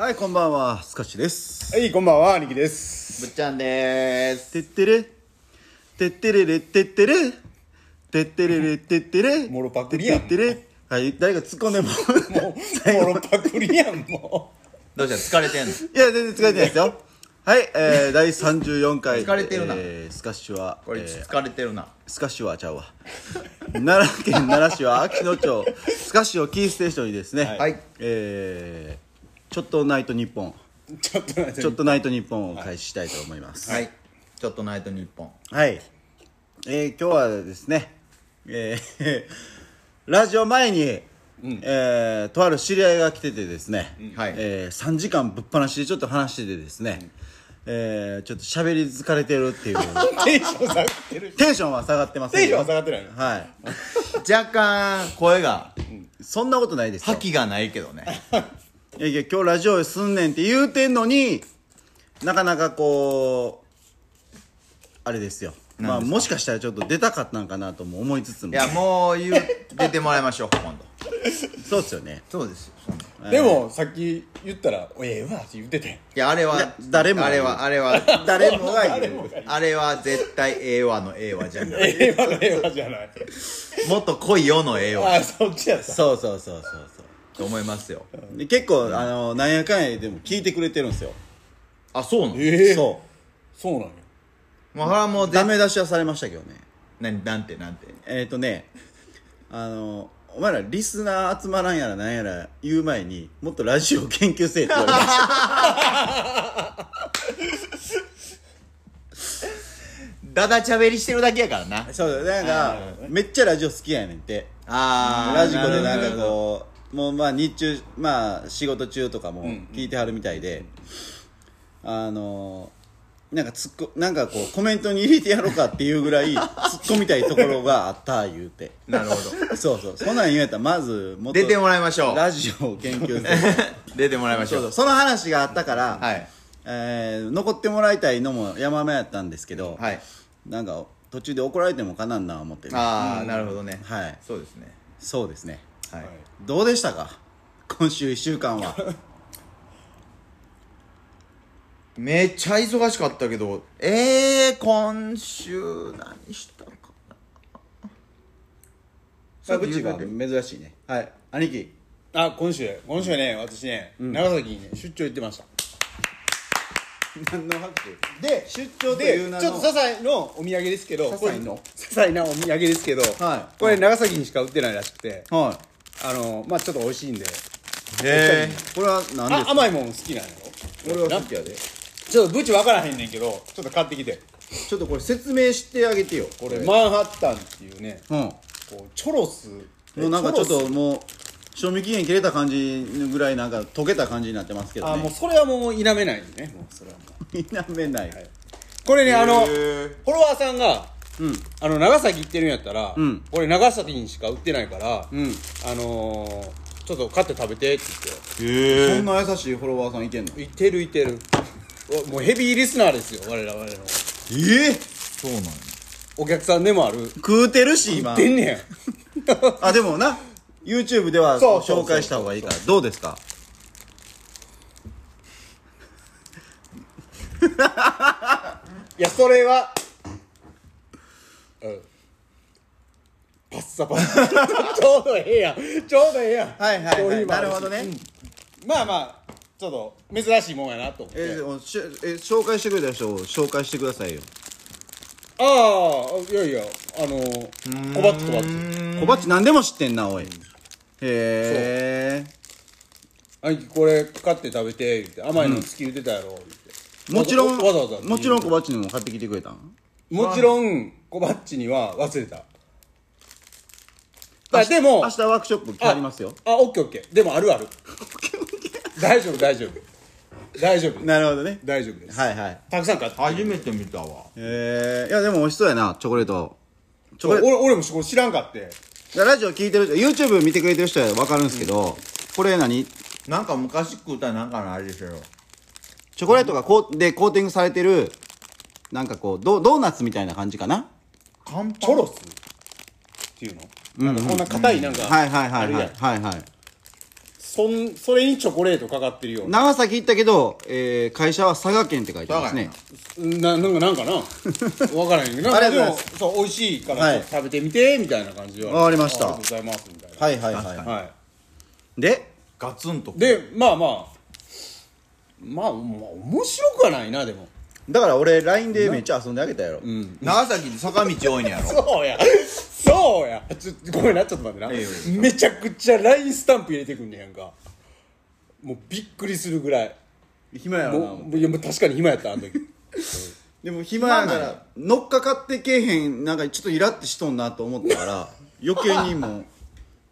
はい、こんばんは、スカッシュです。はい、こんばんは、兄貴です。ぶっちゃんでーす。てってれ、てってれれってってれ、てってれれってってれ、モロパクリやんてってれ、はい、誰か突っ込んでも。もう、モロパクリやん、もどうした疲れてんのいや、全然疲れてないですよ。はい、えー、第34回。疲れてるなえー、スカッシュは、これえー疲れてるな。スカッシュはちゃうわ。奈良県奈良市は秋野町、スカッシュをキーステーションにですね、はい。えー、ちょっとナイト日本、う。ちょっとちょっとナイト日本を開始したいと思います。はい。ちょっとナイト日本。はい。えー今日はですね、えー ラジオ前に、えーとある知り合いが来ててですね、はいえー3時間ぶっ放しでちょっと話しててですね、えーちょっと喋り疲れてるっていう、テンション下がってる。テンションは下がってますテンションは下がってないのはい。若干、声が、そんなことないですよ。覇気がないけどね。いやいや、今日ラジオすんねんって言うてんのに、なかなかこう、あれですよ。まあ、もしかしたらちょっと出たかったんかなとも思いつつも。いや、もう言う、出てもらいましょう、今度。そうですよね。そうですよ、そんな。でも、さっき言ったら、おええわって言ってて。いや、あれは、誰もあれは、あれは、誰もが言う。あれは絶対ええわのええわじゃない。ええわのええわじゃない。もっと濃いよのええわあ、そっちやった。そうそうそうそうそと思いますよ。うで結構、あのなんやかんやでも聞いてくれてるんですよ、あ、そうなのええそそうなのよ。もう、これはもううダぜ、メ出しはされましたけどねななんて、なんて。えっ、ー、とねあのお前らリスナー集まらんやらなんやら言う前にもっとラジオ研究せえって言われましただだちゃべりしてるだけやからな。そうだよなんかめっちゃラジオ好きやねんてあー。ラジコでなんかこうもうまあ日中まあ仕事中とかも聞いてはるみたいで、あのなんかツッコなんかこうコメントに入れてやろうかっていうぐらい突っ込みたいところがあった言うてなるほど。そうそうそんなん言うんやったらまずもっと出てもらいましょう。ラジオを研究する 出てもらいましょう。そうそうその話があったから、はい。えー残ってもらいたいのも山々やったんですけど、はい。なんか途中で怒られてもかなんな思ってねああ、なるほどね。はいそうですね。そうですねはい。どうでしたか？今週1週間は。めっちゃ忙しかったけど、えー、今週何したかさあブチが。珍しいねはい。兄貴。あ、今週、今週ね、私ね、長崎にね、出張行ってました。何の拍手で、出張とで、ちょっと些細のお土産ですけど、些細の。些細なお土産ですけど、はい。これ長崎にしか売ってないらしくて、はあの、まあちょっと美味しいんで、えいこれは何ですか？あ甘いもん好きなんやろ？俺は好きやで。ちょっとブチ分からへんねんけどちょっと買ってきて。ちょっとこれ説明してあげてよここれ。マンハッタンっていうねうん。こうチョロス。もうなんかちょっチョロス。ともう賞味期限切れた感じぐらいなんか溶けた感じになってますけどあもうねそれはもう否めないね。もうそれはもう。否めない、これねあのへフーォロワーさんがうん。あの長崎行ってるんやったら、うん。これ長崎にしか売ってないから、うん。あのー、ちょっと買って食べてってへそんな優しいフォロワーさんいてんの？言っていてるいてる。おもうヘビーリスナーですよ我々の。ええそうなんや。お客さんでもある。食うてるし今。てんねん あでもな YouTube ではそうそうそう。紹介した方がいいからどうですか？いやそれはうん。パッサパサ。ちょうどええやん。ちょうどええやん。はいはい、はい、なるほどね、まあまあちょっと珍しいもんやなと思って、えーでもしえ紹介してくれた人を紹介してくださいよ。ああいやいやあのー、小バッチ小バッチ小バッチ何でも知ってんなおい。へえ。兄貴これ買って食べて言って甘いの好き言ってたやろ言って。もちろんわざわざ。もちろん小バッチにも買ってきてくれたん？もちろん小バッチには忘れた。あでも明日ワークショップ決まりますよ。あオッケーオッケー。でもあるある。大丈夫大丈夫。大丈夫。なるほどね。大丈夫です。はいはい。たくさん買って初めて見たわ。へえいやでも美味しそうやな。チョコレート。チョコレート。俺俺もそこ知らんかって。ラジオ聞いてる人 YouTube 見てくれてる人は分かるんですけど、これ何？なんか昔食うたなんかのあれでしょ。チョコレートがこうでコーティングされてるなんかこうドドーナツみたいな感じかな？乾パンチョロスっていうの、なんかこんな硬いなんか、はいはいはいはい。はいはい。そそんそれにチョコレートかかってるような。長崎行ったけど、えー会社は佐賀県って書いてますね。な。なんかなんかな？分からへんけど。なんかでもそう美味しいから、はい。食べてみてみたいな感じでわかりました。ありがとうございますみたいな。はいはいはい、はで？ガツンといでまあまあ。まあ、まあ、面白くはないなでもだから俺 LINE でめっちゃ遊んであげたやろ、長崎で坂道多いねやろ。そうや。そうや。ちょごめんなちょっと待ってな、ええめちゃくちゃ LINE スタンプ入れてくんねやんか。もうびっくりするぐらい。暇やろな。もういやもう確かに暇やったあの時。でも暇やから乗っかかってけえへんなんかちょっとイラってしとんなと思ったから 余計にもう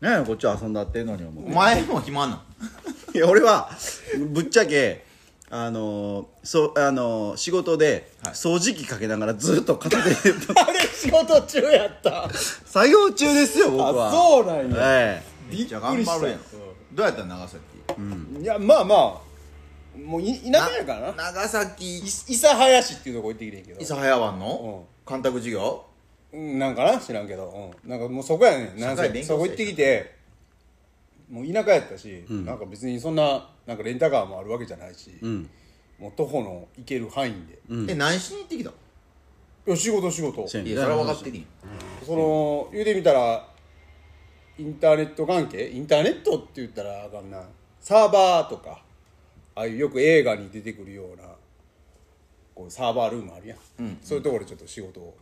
何やこっちは遊んだってんのに思ってお前も暇なん。いや俺はぶっちゃけあのーそうあのー仕事ではい。掃除機かけながらずっと片手で。あれ仕事中やった。作業中ですよ僕は。あそうなんや。えびっくりしじゃあ頑張たるやん。どうやった長崎？いやまあまあ。もうい田舎やからな。長崎。い諫早市っていうとこ行ってきてんけど。諫早湾の？干拓事業？うんなんかな？知らんけど、うん、なんかもうそこやねん。そこ行ってきて。もう田舎やったし、なんか別にそんななんかレンタカーもあるわけじゃないし、えうん。もう徒歩の行ける範囲で、え何しに行ってきたいや仕事仕事。せやいやそれは分かってるやん。その言うてみたらインターネット関係？インターネットって言ったらあかんな。サーバーとかああいうよく映画に出てくるようなこうサーバールームあるやん、そういうところでちょっと仕事を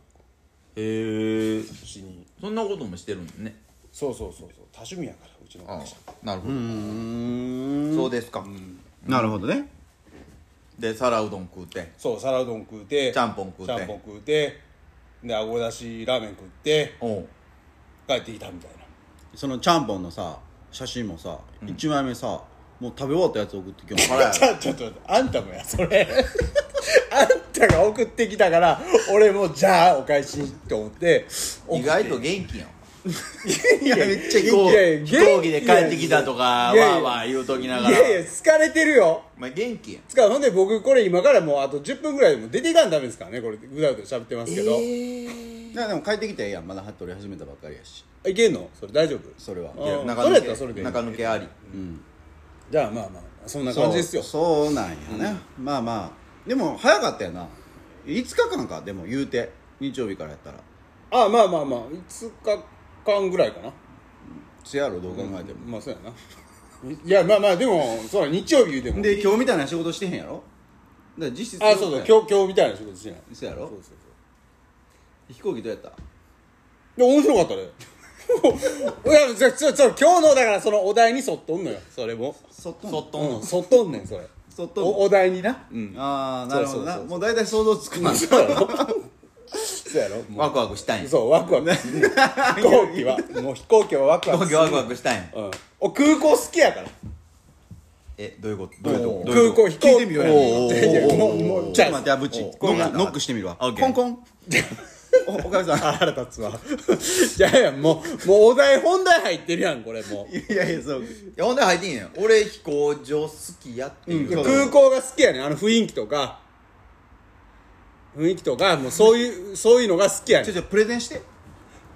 へえしに。そんなこともしてるんだねそうそうそうそう。多趣味やからうちのあ会社。あなるほど。うん。そうですか。なるほどね。で皿うどん食うて。そう皿うどん食うて。ちゃんぽん食うて。ちゃんぽん食うて。であごだしラーメン食って。帰ってきたみたいな。そのちゃんぽんのさ写真もさ、一枚目さもう食べ終わったやつ送ってきよあら ちょちょちょあんたもやそれ。あんたが送ってきたから俺もじゃあお返しって思って。意外と元気やんいやめっちゃ飛行いやいや飛行機で帰ってきたとかわいやいやーわー言うときないがら。やいや疲れてるよ。お前元気やん。つかほんで僕これ今からもうあと10分ぐらいでもう出ていかんダメですからねこれぐだぐだ喋ってますけど、いやでも帰ってきてええやんまだ撮り始めたばっかりやし。いけんの？それ大丈夫？それは。あいやー。それやった中抜けらそれでいい。中抜けあり。じゃあまあまあそんな感じですよ。そうそうなんやね、まあまあ。でも早かったよな。5日間かでも言うて。日曜日からやったら。あまあまあまあ。5日間ぐらいかな。せやろどう考えても、まあそうやな。いやまあまあでもそうだ日曜日言うても。で今日みたいな仕事してへんやろ？だから実質あそうそう今日今日みたいな仕事してないそやろ？そうそうそう。飛行機どうやった？で面白かったね いやじゃちょちょ今日のだからそのお題に沿っとんのよ。それも。そっとんそっとんのうん沿っとんねんそれ。そっとんの？おお題にな。うん。ああなるほどな。そうそうそう。もう大体想像つくな そうやろ？そうやろ？もワクワクしたんや。うそうワクワク。飛行機は。もう飛行機はワクワクワクワクしたんや。うん。お空港好きやから。えどういうこと？どういうこ？とおー。どういうこ？と空港飛行聞いてみようや。おー。いやいやもうもうちょっと待ってノおックノックしてみるわ。オッケー。コンコン。おおかみさん。あ腹立つわ。いやいやもうもうお題本題入ってるやんこれもう。いやいやそう。いやほんで入ってんねん俺飛行場好きやっていう、そう空港が好きやねん。あの雰囲気とか雰囲気とかもうそういうそういうのが好きやねん。いちょちょプレゼンして。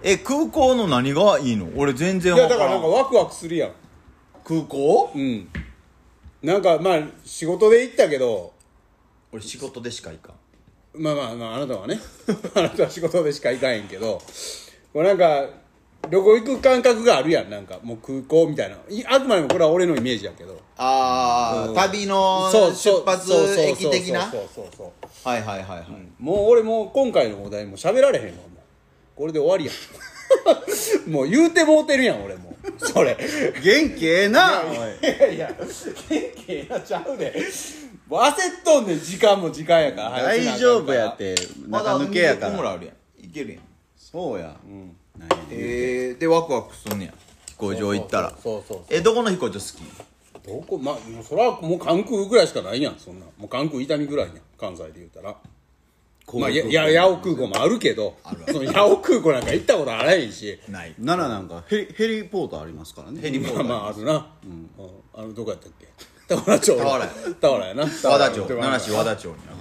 え空港の何がいいの？俺全然や分からん。だからなんかワクワクするやん。空港？うん。なんかまあ仕事で行ったけど。俺仕事でしか行かん。まあまあまああなたはね。あなたは仕事でしか行かへんけど。こうなんか旅行行く感覚があるやん。なんかもう空港みたいな。いあくまでもこれは俺のイメージやけど。ああ、うん。旅のそう出発駅的な？そうそうそうそうはいはいはいはい、もう俺もう今回のお題もう喋られへんわもう。これで終わりやん。もう言うてもうてるやん俺も。うそれ。元気ええな。おいいやいや。元気ええなちゃうで。もう焦っとんねん時間も時間やから大丈夫やってまだ中抜けやか20分ぐらいらあるやん。いけるやん。そうや。なん。やねえー、でワクワクすんねや。飛行場行ったら。そうそうそう。えどこの飛行場好き？どこまあもうそれはもう関空ぐらいしかないやんそんな。もう関空伊丹ぐらいやん関西で言うたら。まあやや八尾空港もあるけどその八尾空港なんか行ったことあらへんし。ない。奈良なんかヘリヘリポートありますからね。ヘリポート。まあまああるな、うん。あのどこやったっけ？田原町田原田原やな。和田町。奈良市和田町にある。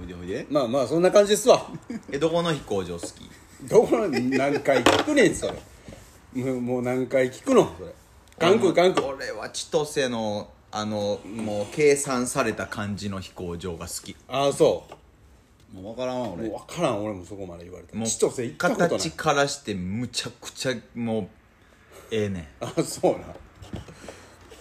おいでおいで。まあまあそんな感じですわ。えどこの飛行場好き？どこの何回聞くねんそれ。もうもう何回聞くの？それ関空関空これは千歳のあの、もう計算された感じの飛行場が好き。ああそもう分からんわ俺。うもう分からん俺もそこまで言われても。う千歳行ったことない。形からしてむちゃくちゃもうええねん。あそうな。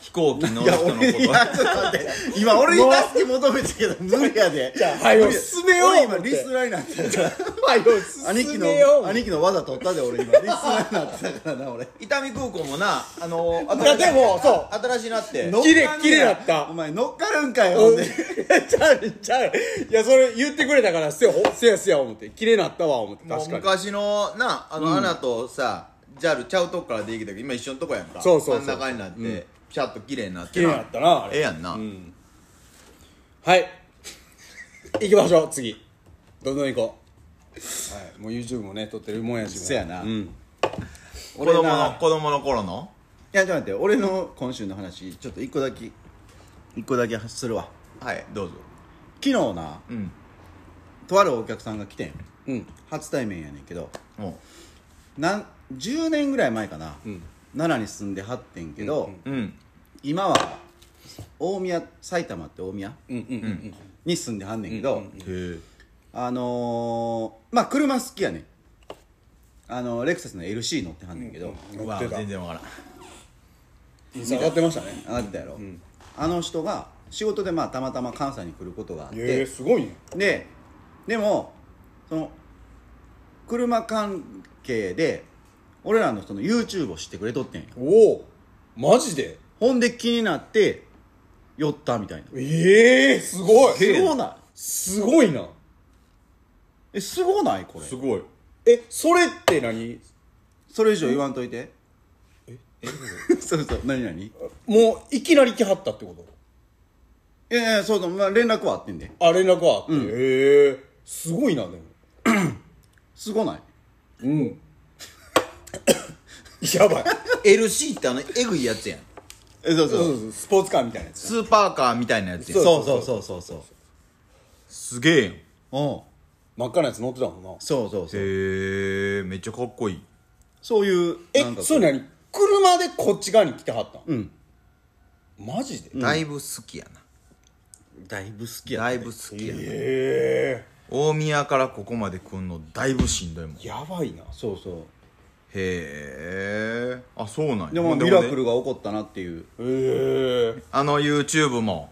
飛行機乗る人の俺いやこちょっと待って。今俺に助け求めたけど無理やで。じゃあはよ。進めよう俺今リスナーになってた。からはよ 兄貴進めよう。の兄貴の技取ったで俺今。リスナーになってたからな俺。と 伊丹空港もなあのいやでもそう。新しいなって。綺麗綺麗だった。お前乗っかるんかよほんで。ちゃうちゃういやそれ言ってくれたからせやほせやせや思って。綺麗なったわ思って。確かに。昔のなあの、アナとさ JAL ちゃうとこからできたけど今一緒のとこやんか。そうそうそう真ん中になって、ピシャッと綺麗になって。綺麗になったなあれ。ええやんな、うん。はい。行きましょう次。どんどん行こう。はいもう YouTube もね撮ってるもんやし。もせやな。うん。子供のな子供の頃の？いやちょっと待って。俺の今週の話ちょっと一個だけ一個だけするわ。はいどうぞ。昨日なうん。とあるお客さんが来てん。うん。初対面やねんけど。もなん10年ぐらい前かな、うん。奈良に住んではってんけど、うんううん。今は大宮埼玉って大宮？うんうんうん。に住んではんねんけど、へえあのー、まあ車好きやねん。あのレクサスの LC 乗ってはんねんけど、う全然わからん。インスタ上がってましたね。上がってたやろ、ん。あの人が仕事でまあたまたま関西に来ることがあって、ええすごいね。ででもその車関係で俺らのその YouTube を知ってくれとってんよ。おおマジで？ほんで気になって寄ったみたいな。ええすごい。すごない？すごいなえすごない？これ。すごい。えそれって何？それ以上言わんといて。え？そうそう。何何？もういきなり来はったってこと？いやいやそうそう、まあ、連絡はあってんで。あ連絡はあって、うん。へえ。すごいなでも。すごない？うん。やばい。LC ってあのエグいやつやん。えそうそう。うそそうそう。スポーツカーみたいなやつ。スーパーカーみたいなやつやん。そうそうそうそうそう。すげえやん。おう真っ赤なやつ乗ってたもんな。そうそうそう。へえめっちゃかっこいい。そういうえなんかこうそれ何車でこっち側に来てはったん？うん。マジで、だいぶ好きやな、だいぶ好きやだいぶ好きやな、へ大宮からここまで来んのだいぶしんどいもん。へえやばいな。そうそう。えあそうなんや。でもミラクルが起こったなっていう。へえあの YouTube も。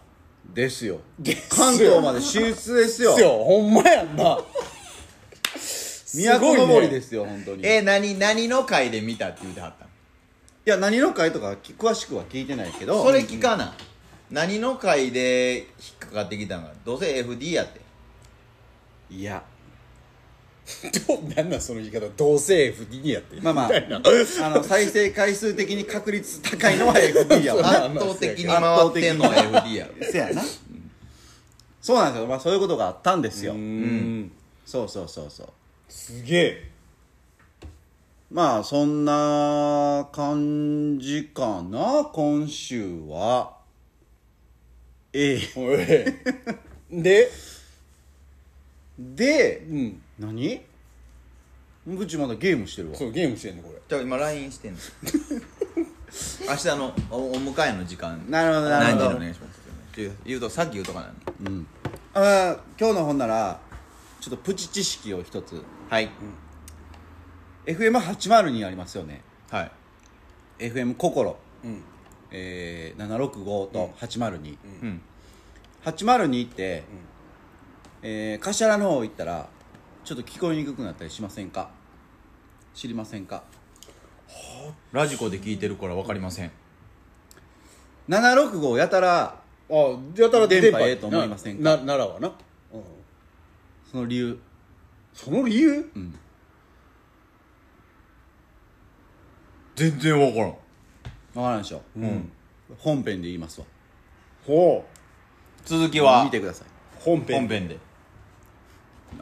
ですよ。ですよ。関東まで進出ですよ。すよ。ほんまやんな都の森すですよ本当に。いえ何何の回で見たって言うてはったんや何の回とかき詳しくは聞いてないけど。それ聞かな、何の回で引っかかってきたんか。どうせ FD やって。いや。どなんなんその言い方。どうせ FD やって。まあまあ。みたいな。あの再生回数的に確率高いのは FD やわ。圧倒的に回ってんのは FD や。ろせやな。そうなんですよ。まあそういうことがあったんですよ。うーん。そうそうそうそうすげえ。まあそんな感じかな今週は。ええ。おい。で？でうん。何？うちまだゲームしてるわ。そうゲームしてんのこれ。じゃあ今 LINE してんの。明日のおお迎えの時間。なるほどなる何時ほどにお願いしますって言う言うとさっき言うとかなの。うん。あー今日の本ならちょっとプチ知識を一つはい、FM802 ありますよね。はい。FM 心、うん。えー、765と802、うん。802って、えー、柏の方行ったらちょっと聞こえにくくなったりしませんか？知りませんか？ラジコで聞いてるから分かりません。765やたらあやたら電波ええと思いませんか？な奈良はな、うん、その理由その理由？全然分からん。わからんでしょ、うん。本編で言いますわ。ほう。続きは？見てください。本編本編で。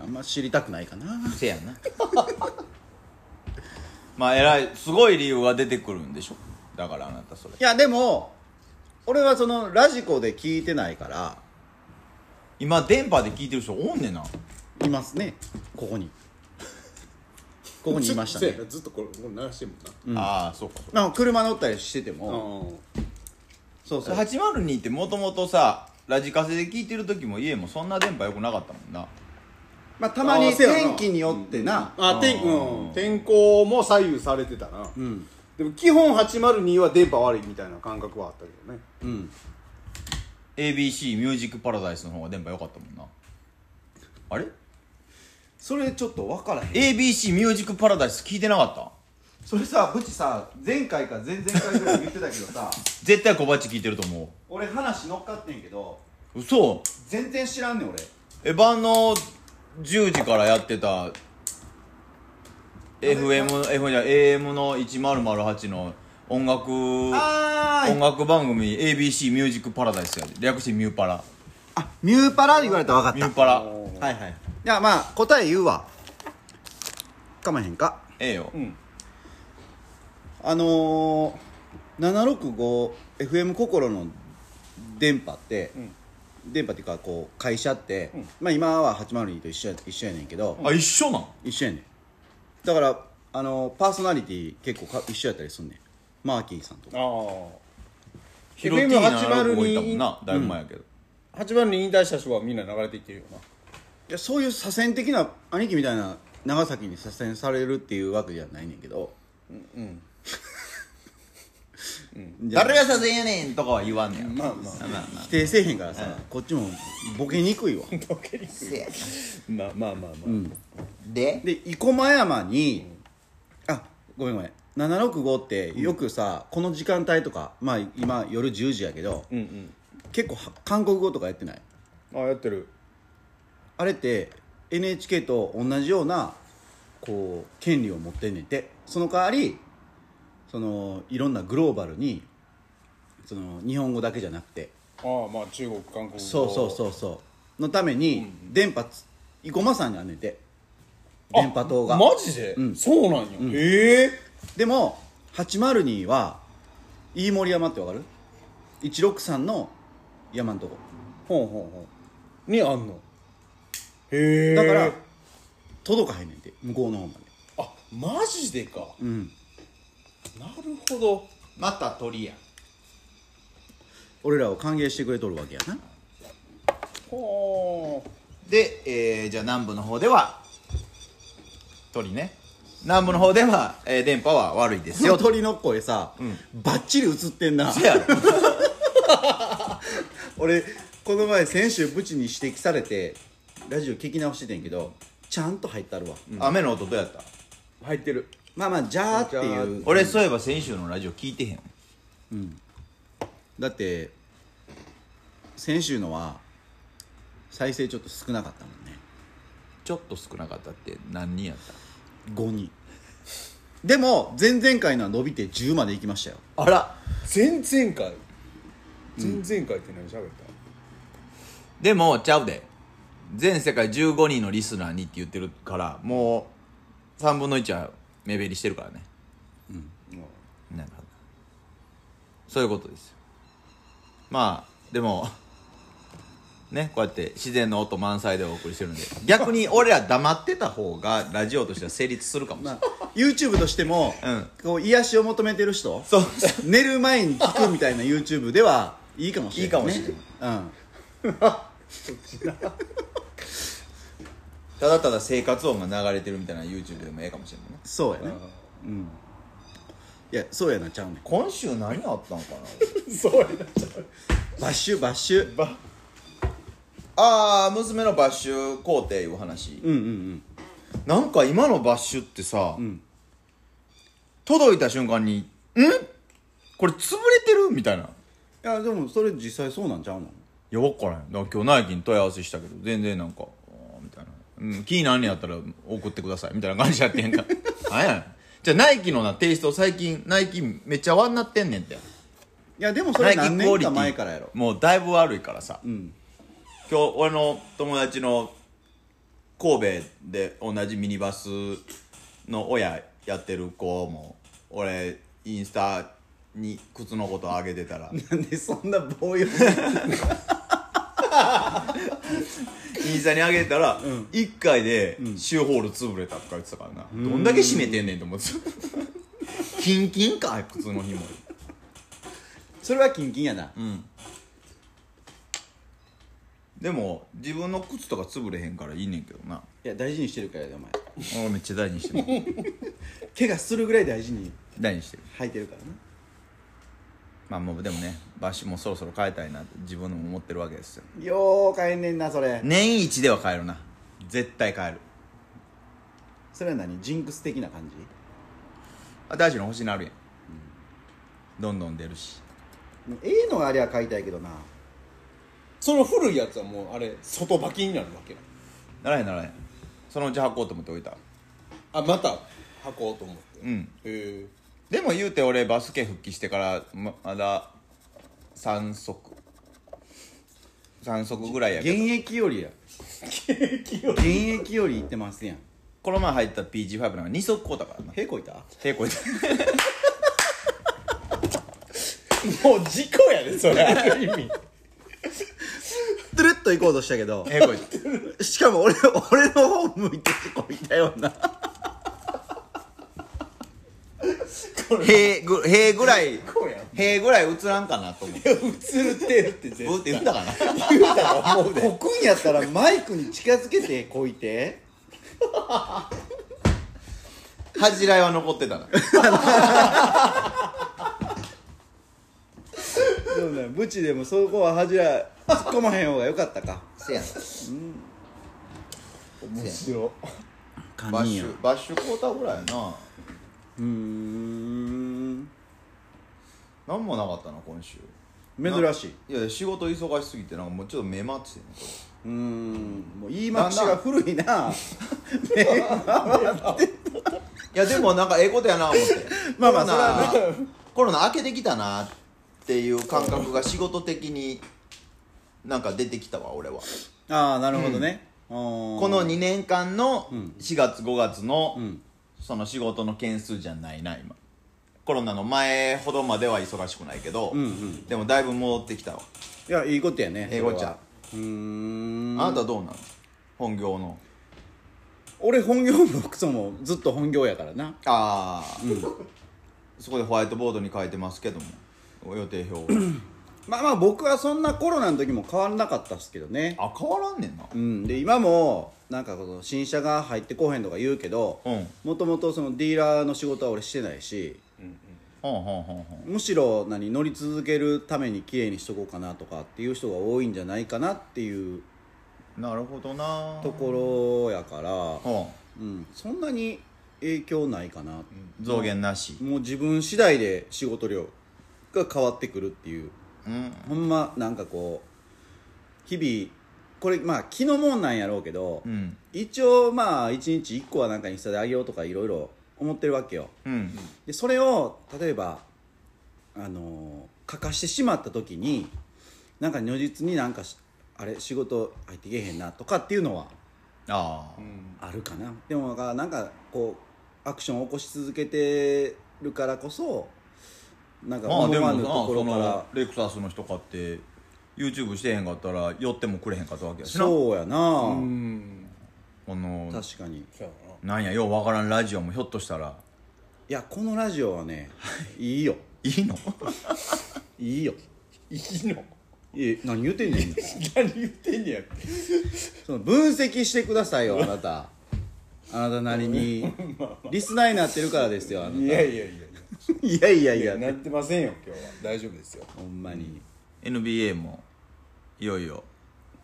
あんま知りたくないかな。せやな。まあえらいすごい理由が出てくるんでしょ？だからあなたそれ。いやでも俺はそのラジコで聞いてないから。今電波で聞いてる人おんねんないますね。ここに。ここにいましたね。なずっとこれこれ鳴らしてるもんな。ああそうかそうか。まあ車乗ったりしてても。そうそう。802ってもともとさラジカセで聞いてる時も家もそんな電波良くなかったもんな。まあたまに天気によってな。あ天,、うん、天候も左右されてたな、うん。でも基本802は電波悪いみたいな感覚はあったけどね。うん。ABC ミュージックパラダイスの方が電波良かったもんな。あれ？それちょっと分からへん。ABC ミュージックパラダイス聞いてなかった？それさブチさ前回か前々回ぐらい言ってたけどさ 絶対小鉢聞いてると思俺話乗っかってんけどう嘘。全然知らんねん俺。え晩の10時からやってた FM, FM じゃ AM の1008の音楽あ音楽番組 ABC ミュージックパラダイスやで。略してミューパラ。あミューパラ言われたら分かった。ミューパラ。はいはいじゃあまあ答え言うわ。かまへんか。ええよ、ん。あのー、765FM 心の電波って、電波っていうかこう会社って、まあ今は802と一緒や一緒やねんけど、あ一緒なん？一緒やねん。だからあのパーソナリティ結構か一緒やったりすんねん。マーキーさんとか。ああヒロティーナ FM802 の子いたもんなだいぶ前やけど、802引退した人はみんな流れていってるよないやそういう左遷的な兄貴みたいな長崎に左遷されるっていうわけじゃないねんけど。うん。じゃあ誰がさせんやねんとかは言わんねんまあまあまあまあ。否定せえへんからさ、こっちもボケにくいわ。まあまあまあまあ、で？で生駒山に、あごめんごめん。765ってよくさ、この時間帯とかまあ今夜10時やけど、うんうん。結構は韓国語とかやってない？あやってるあれって NHK と同じようなこう権利を持ってんねんて。その代わりそのいろんなグローバルにその日本語だけじゃなくて。ああまあ中国韓国語。そうそうそうそう。のために電波つ生駒山にあんねんて。電波塔が。マジで、うん。そうなんや、へえ。でも802は飯盛山ってわかる？163の山んとこ。ほうほうほう。にあんの？へえだから届かへんねんて向こうの方まで。あマジでか。うん。なるほど。また鳥や。俺らを歓迎してくれとるわけやな。ほうで、えーじゃあ南部の方では鳥ね。南部の方では、えー電波は悪いですよ。鳥の声さ、バッチリ映ってんな。せやろ。俺この前先週ブチに指摘されてラジオ聞き直しててんけどちゃんと入ったるわ、雨の音どうやった？入ってる。まあまあじゃーっていう。俺そういえば先週のラジオ聞いてへん。だって先週のは再生ちょっと少なかったもんね。ちょっと少なかったって何人やった？5人。でも前々回のは伸びて10までいきましたよ。あら。前々回。前々回って何喋った、でもちゃうで全世界15人のリスナーにって言ってるからもう3分の1は目減りしてるからね。なるほどそういうことですよ。まあでもねこうやって自然の音満載でお送りしてるんで。逆に俺ら黙ってた方がラジオとしては成立するかもしれない、まあ YouTube としても、うん。こう癒しを求めてる人そう。寝る前に聞くみたいな YouTube ではいいかもしれない、ね、いいかもしれうん ただただ生活音が流れてるみたいな YouTube でもええかもしれないね。そうやね。うん。いやそうやなちゃうねん。今週何あったんかな？そうやなバッシュバッシュ。ばああ娘のバッシュ工程いう話、うんうんうん。なんか今のバッシュってさ、ん。届いた瞬間に「ん？これ潰れてる?」みたいな。いやでもそれ実際そうなんちゃうの？いや分からへん。だから今日ナイキに問い合わせしたけど全然なんかあーみたいな、うん、気になんねやったら送ってくださいみたいな感じやってんか なんやねん。じゃあナイキのなテイスト最近ナイキめっちゃ輪になってんねんって。いやでもそれ何年か前からやろ。もうだいぶ悪いからさ、うん。今日俺の友達の神戸で同じミニバスの親やってる子も俺インスタに靴のことあげてたら。なんでそんな棒読み。い インスタに上げたら、1回でシューホール潰れたとか言ってたからな、どんだけ締めてんねんと思って。たキンキンか普通の紐。それはキンキンやな。うん。でも自分の靴とか潰れへんからいいねんけどな。いや大事にしてるからやでお前。俺めっちゃ大事にしてる。怪我するぐらい大事に大事にしてる。履いてるからな。まあもうでもねバッシュもそろそろ変えたいなって自分でも思ってるわけですよ。よう帰んねんなそれ。年一では変えるな。絶対変える。それは何？ジンクス的な感じ？新しいの欲しなるやん、どんどん出るし。ええのがありゃ買いたいけどな。その古いやつはもうあれ外履きになるわけ。なならへんならへん。そのうち履こうと思っておいた。あまた履こうと思って。うん。へえでも言うて俺バスケ復帰してからままだ3足。3足ぐらいや現けど。役よりや。現役より。いってますやん。この前入った PG5 なんか2足買うたからな。へこいた？手こいてもう事故やでそれ。ある意味。トゥルッと行こうとしたけど。手こいてしかも俺俺の方向いてへこいたよなへぐへぐらいこうやへぐらい映らんかなと思って。映ってるって絶ブーって言ったかな？言うたら思うで。こくんやったらマイクに近づけてこいて。恥じらいは残ってたな。そうねブチでもそこは恥じら突っ込まへん方がよかったか。せやな。面白。バッシュバッシュ買うたぐらいやなうーん。なんもなかったな今週。珍しい。いや仕事忙しすぎてなんかもうちょっと目回っててうーん。もう言い回しが古いな。れ いやでもなんかええことやな思って。まあまあコロナコロナ明けてきたなっていう感覚が仕事的になんか出てきたわ俺は。ああなるほどね、ここの2年間のん。4月5月のうんその仕事の件数じゃないな今。コロナの前ほどまでは忙しくないけど、うんうん。でもだいぶ戻ってきたわ。いやいいことやね英語ちゃ。うーん。あなたどうなの本業の。俺本業もクソもずっと本業やからな。ああ、そこでホワイトボードに書いてますけども。予定表まあまあ僕はそんなコロナの時も変わらなかったっすけどね。あ変わらんねんな。うん。で今もなんかこの新車が入ってこうへんとか言うけどうん。もともとそのディーラーの仕事は俺してないしほんほん。ほんほんむしろ何乗り続けるために綺麗にしとこうかなとかっていう人が多いんじゃないかなっていうなるほどな。ところやから、ほうん、そんなに影響ないかな、ん。増減なし。もう自分次第で仕事量が変わってくるっていう。うんほんまなんかこう日々これまあ気のもんなんやろうけど、うん。一応まあ1日1個はなんかインスタであげようとかいろいろ思ってるわけよ。うん。でそれを例えばあのー書かしてしまった時になんか如実になんかしあれ仕事入ってけえへんなとかっていうのはああ、あるかな。でもなんかこうアクションを起こし続けてるからこそなんかまあでもな思わぬとこそろから。のレクサスの人買って YouTube してへんかったら寄ってもくれへんかったわけやしな。そうやな、うん。この確かに。そうやな。なんやようわからんラジオもひょっとしたら。いやこのラジオはねい。いよ。いいの？いいよ。いいの？え何言うてんねん。何言ってんねや。その分析してくださいよあなた。あなたなりに。リスナーになってるからですよあなた。いやいやいやいや いやいやいや。なってませんよ今日は。大丈夫ですよ。ほんまに。NBA もいよいよ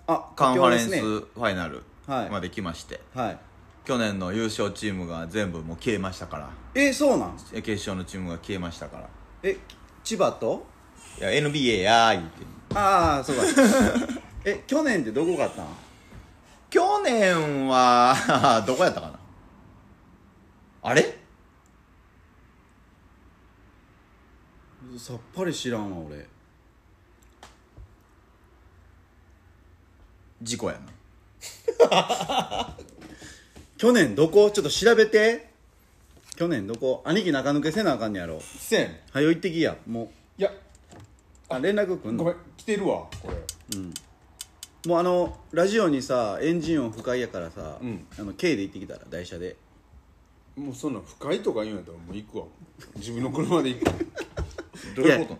あカンファレンスファイナルはい。まで来まして、はい。去年の優勝チームが全部もう消えましたから。えそうなん？え決勝のチームが消えましたから。え千葉と？いや NBA やー言うてああそうか。え去年ってどこ勝ったん？去年は どこやったかな？あれ？さっぱり知らんわ俺。事故やな。去年どこ？ちょっと調べて。去年どこ？兄貴中抜けせなあかんねやろ。せん。はよ行ってきやもいや。うあ連絡くんの？ごめん来てるわこれ。もうあのラジオにさエンジン音不快やからさ、うん。あの K で行ってきたら台車で。もうそんなん不快とか言うんやったらもう行くわ。自分の車で行く。わどういうこと？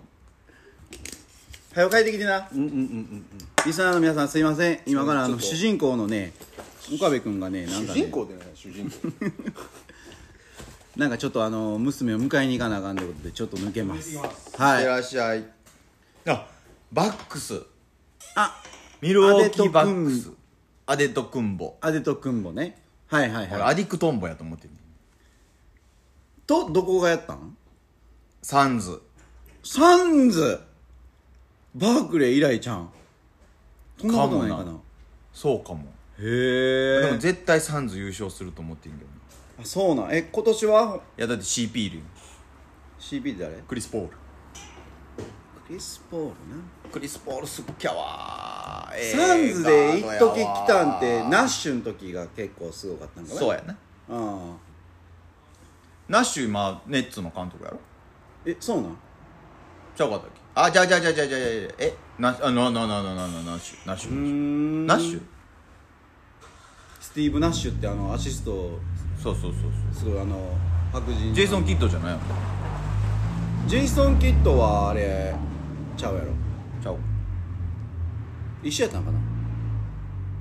早く帰ってきてな。うんうんうんうんリスナーの皆さんすいません。今からあのちょっと主人公のね岡部君がねなん主かね人公でね主人公。なんかちょっとあの娘を迎えに行かなあかんということでちょっと抜けます。はい。いらっしゃい。あバックス。あミルウォーキーバックス。アデトクンボアデトクンボね。はいはいはい。俺アディクトンボやと思ってるとどこがやったん？サンズサンズバークレー以来ちゃん。そんなことないかな。かもそうかも。へえ。でも絶対サンズ優勝すると思ってんけどな。あそうなん？え今年は？いやだって CP いるよ。CP で誰？クリス・ポール。クリス・ポールな？クリス・ポールすっきゃわー。サンズで一時来たんってナッシュの時が結構すごかったんかな？そうやなあ。ナッシュ今ネッツの監督やろ？えそうなん？ちゃうかったっけ？あじゃあじゃあじゃあじゃあじゃあえ？ナあななななななナッシュナッシュん。ナッシュ？スティーブ・ナッシュってあのアシストそうそうそうそすごいあの白人うジェイソン・キッドじゃないの？ジェイソン・キッドはあれちゃうやろ。ちゃう。一緒やったんかな？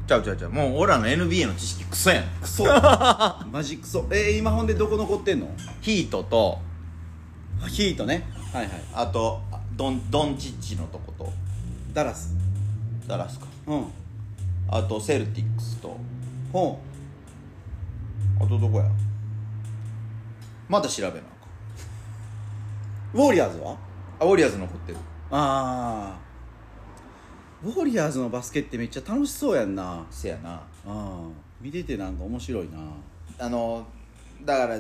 ちゃうちゃうちゃう。もう俺らの NBA の知識クソやん。クソ。マジクソ。えー、今ほんでどこ残ってんの？ヒートとヒートねはいはい。あとドンドンチッチのとこと。ダラス。ダラスか。うん。あとセルティックスと。ほあとどこや？まだ調べなあかウォーリアーズは？あウォリアーズ残ってる。ああウォーリアーズのバスケってめっちゃ楽しそうやんな。あせやな。あ見ててなんか面白いな。あのだから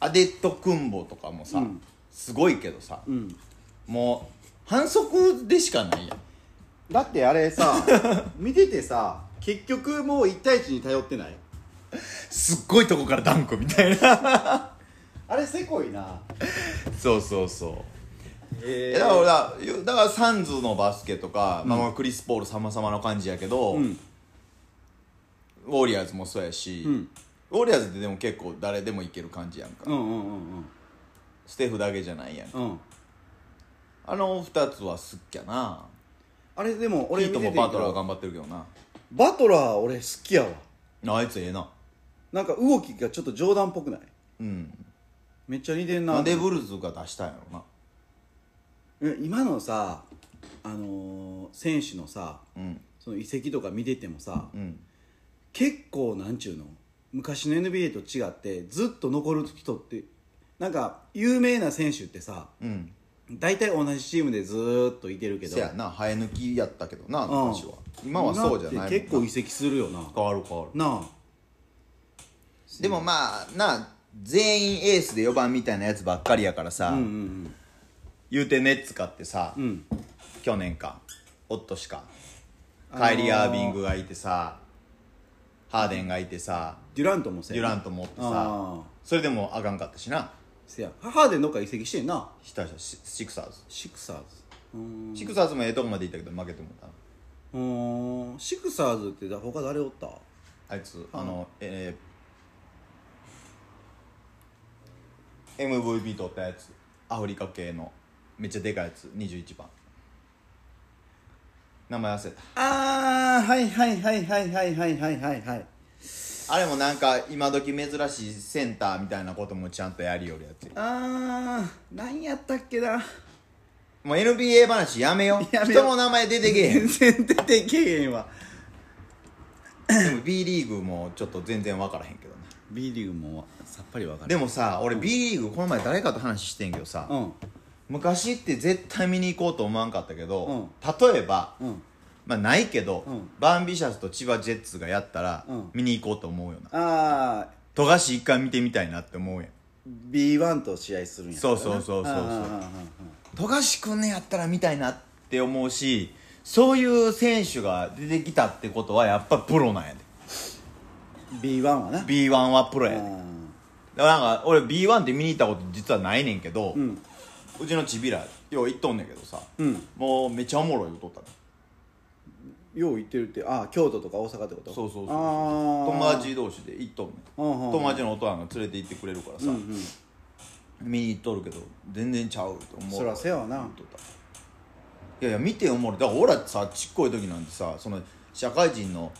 アデットクンボとかもさ、うんすごいけどさうん。もう反則でしかないやん。だってあれさ 見ててさ結局もう1対1に頼ってない？すっごいとこからダンクみたいな。あれせこいな。そうそうそう。ええだから俺だだからサンズのバスケとか、まあまあクリス・ポール様々な感じやけど、うん。ウォリアーズもそうやし、うん。ウォリアーズってでも結構誰でもいける感じやんか、うんうんうんステフだけじゃないやんか。うん。うんあの二つはすっきゃな。あれでも俺俺見ててともバトラー頑張ってるけどな。バトラー俺好きやわ。あいつええな。なんか動きがちょっと冗談っぽくない？うん。めっちゃ似てんな。なんでブルーズが出したんやろな。え今のさあのー選手のさうん。その移籍とか見ててもさうん。結構なんちゅうの？昔の NBA と違ってずっと残る人ってなんか有名な選手ってさうん。大体同じチームでずーっといてるけど。せやな生え抜きやったけどなうん。昔は。今はそうじゃないもんな。結構移籍するよな。変わる変わる。なあでもまあな全員エースで4番みたいなやつばっかりやからさ、うんうん言うてネッツかってさ、うん。うん去年かおっとしか、あのーカイリー・アービングがいてさハーデンがいてさデュラントもせデュラントもおってさああそれでもあかんかったしなせや。ハーデンどっか移籍してんな。したした。シシクサーズ。シクサーズ。うーん。シクサーズもええとこまで行ったけど負けてもうたうーん。シクサーズって他誰おった？あいつあのえー MVP 取ったやつ。アフリカ系の。めっちゃでかいやつ。21番。名前忘れた。ああはいはいはいはいはいはいはいはいはいあれもなんか今時珍しいセンターみたいなこともちゃんとやりよるやつあー何やったっけな。もう NBA 話やめよう。やめよう。人の名前出てけえへん。全然出てけえへんわ。でも B リーグもちょっと全然分からへんけどね B リーグもさっぱりわかるでもさ俺 B リーグこの前誰かと話してんけどさ、うん。昔って絶対見に行こうと思わんかったけど、うん。例えば、うんまあないけど、うん。バンビシャスと千葉ジェッツがやったら、うん。見に行こうと思うよな。ああ富樫一回見てみたいなって思うやん B1 と試合するんやそうそうそうそうそう。あーあーあーあ富樫くんねやったら見たいなって思うしそういう選手が出てきたってことはやっぱプロなんやで。ー B1 はな B1 はプロやで。あだからなんか俺 B1 って見に行ったこと実はないねんけど、ーうん。うちのちびらよう行っとんねんけどさ、うん。もうめっちゃおもろい言うとったねよう行ってるってあ京都とか大阪ってこと？そうそうそうそう。あー。友達同士で行っとんねうんうんうん。ん友達のおとんが連れて行ってくれるからさ、うんうん。見に行っとるけど全然ちゃうと思う。そらせやわな。言っとった。いやいや見ておもろいだから俺らさちっこい時なんてさその社会人の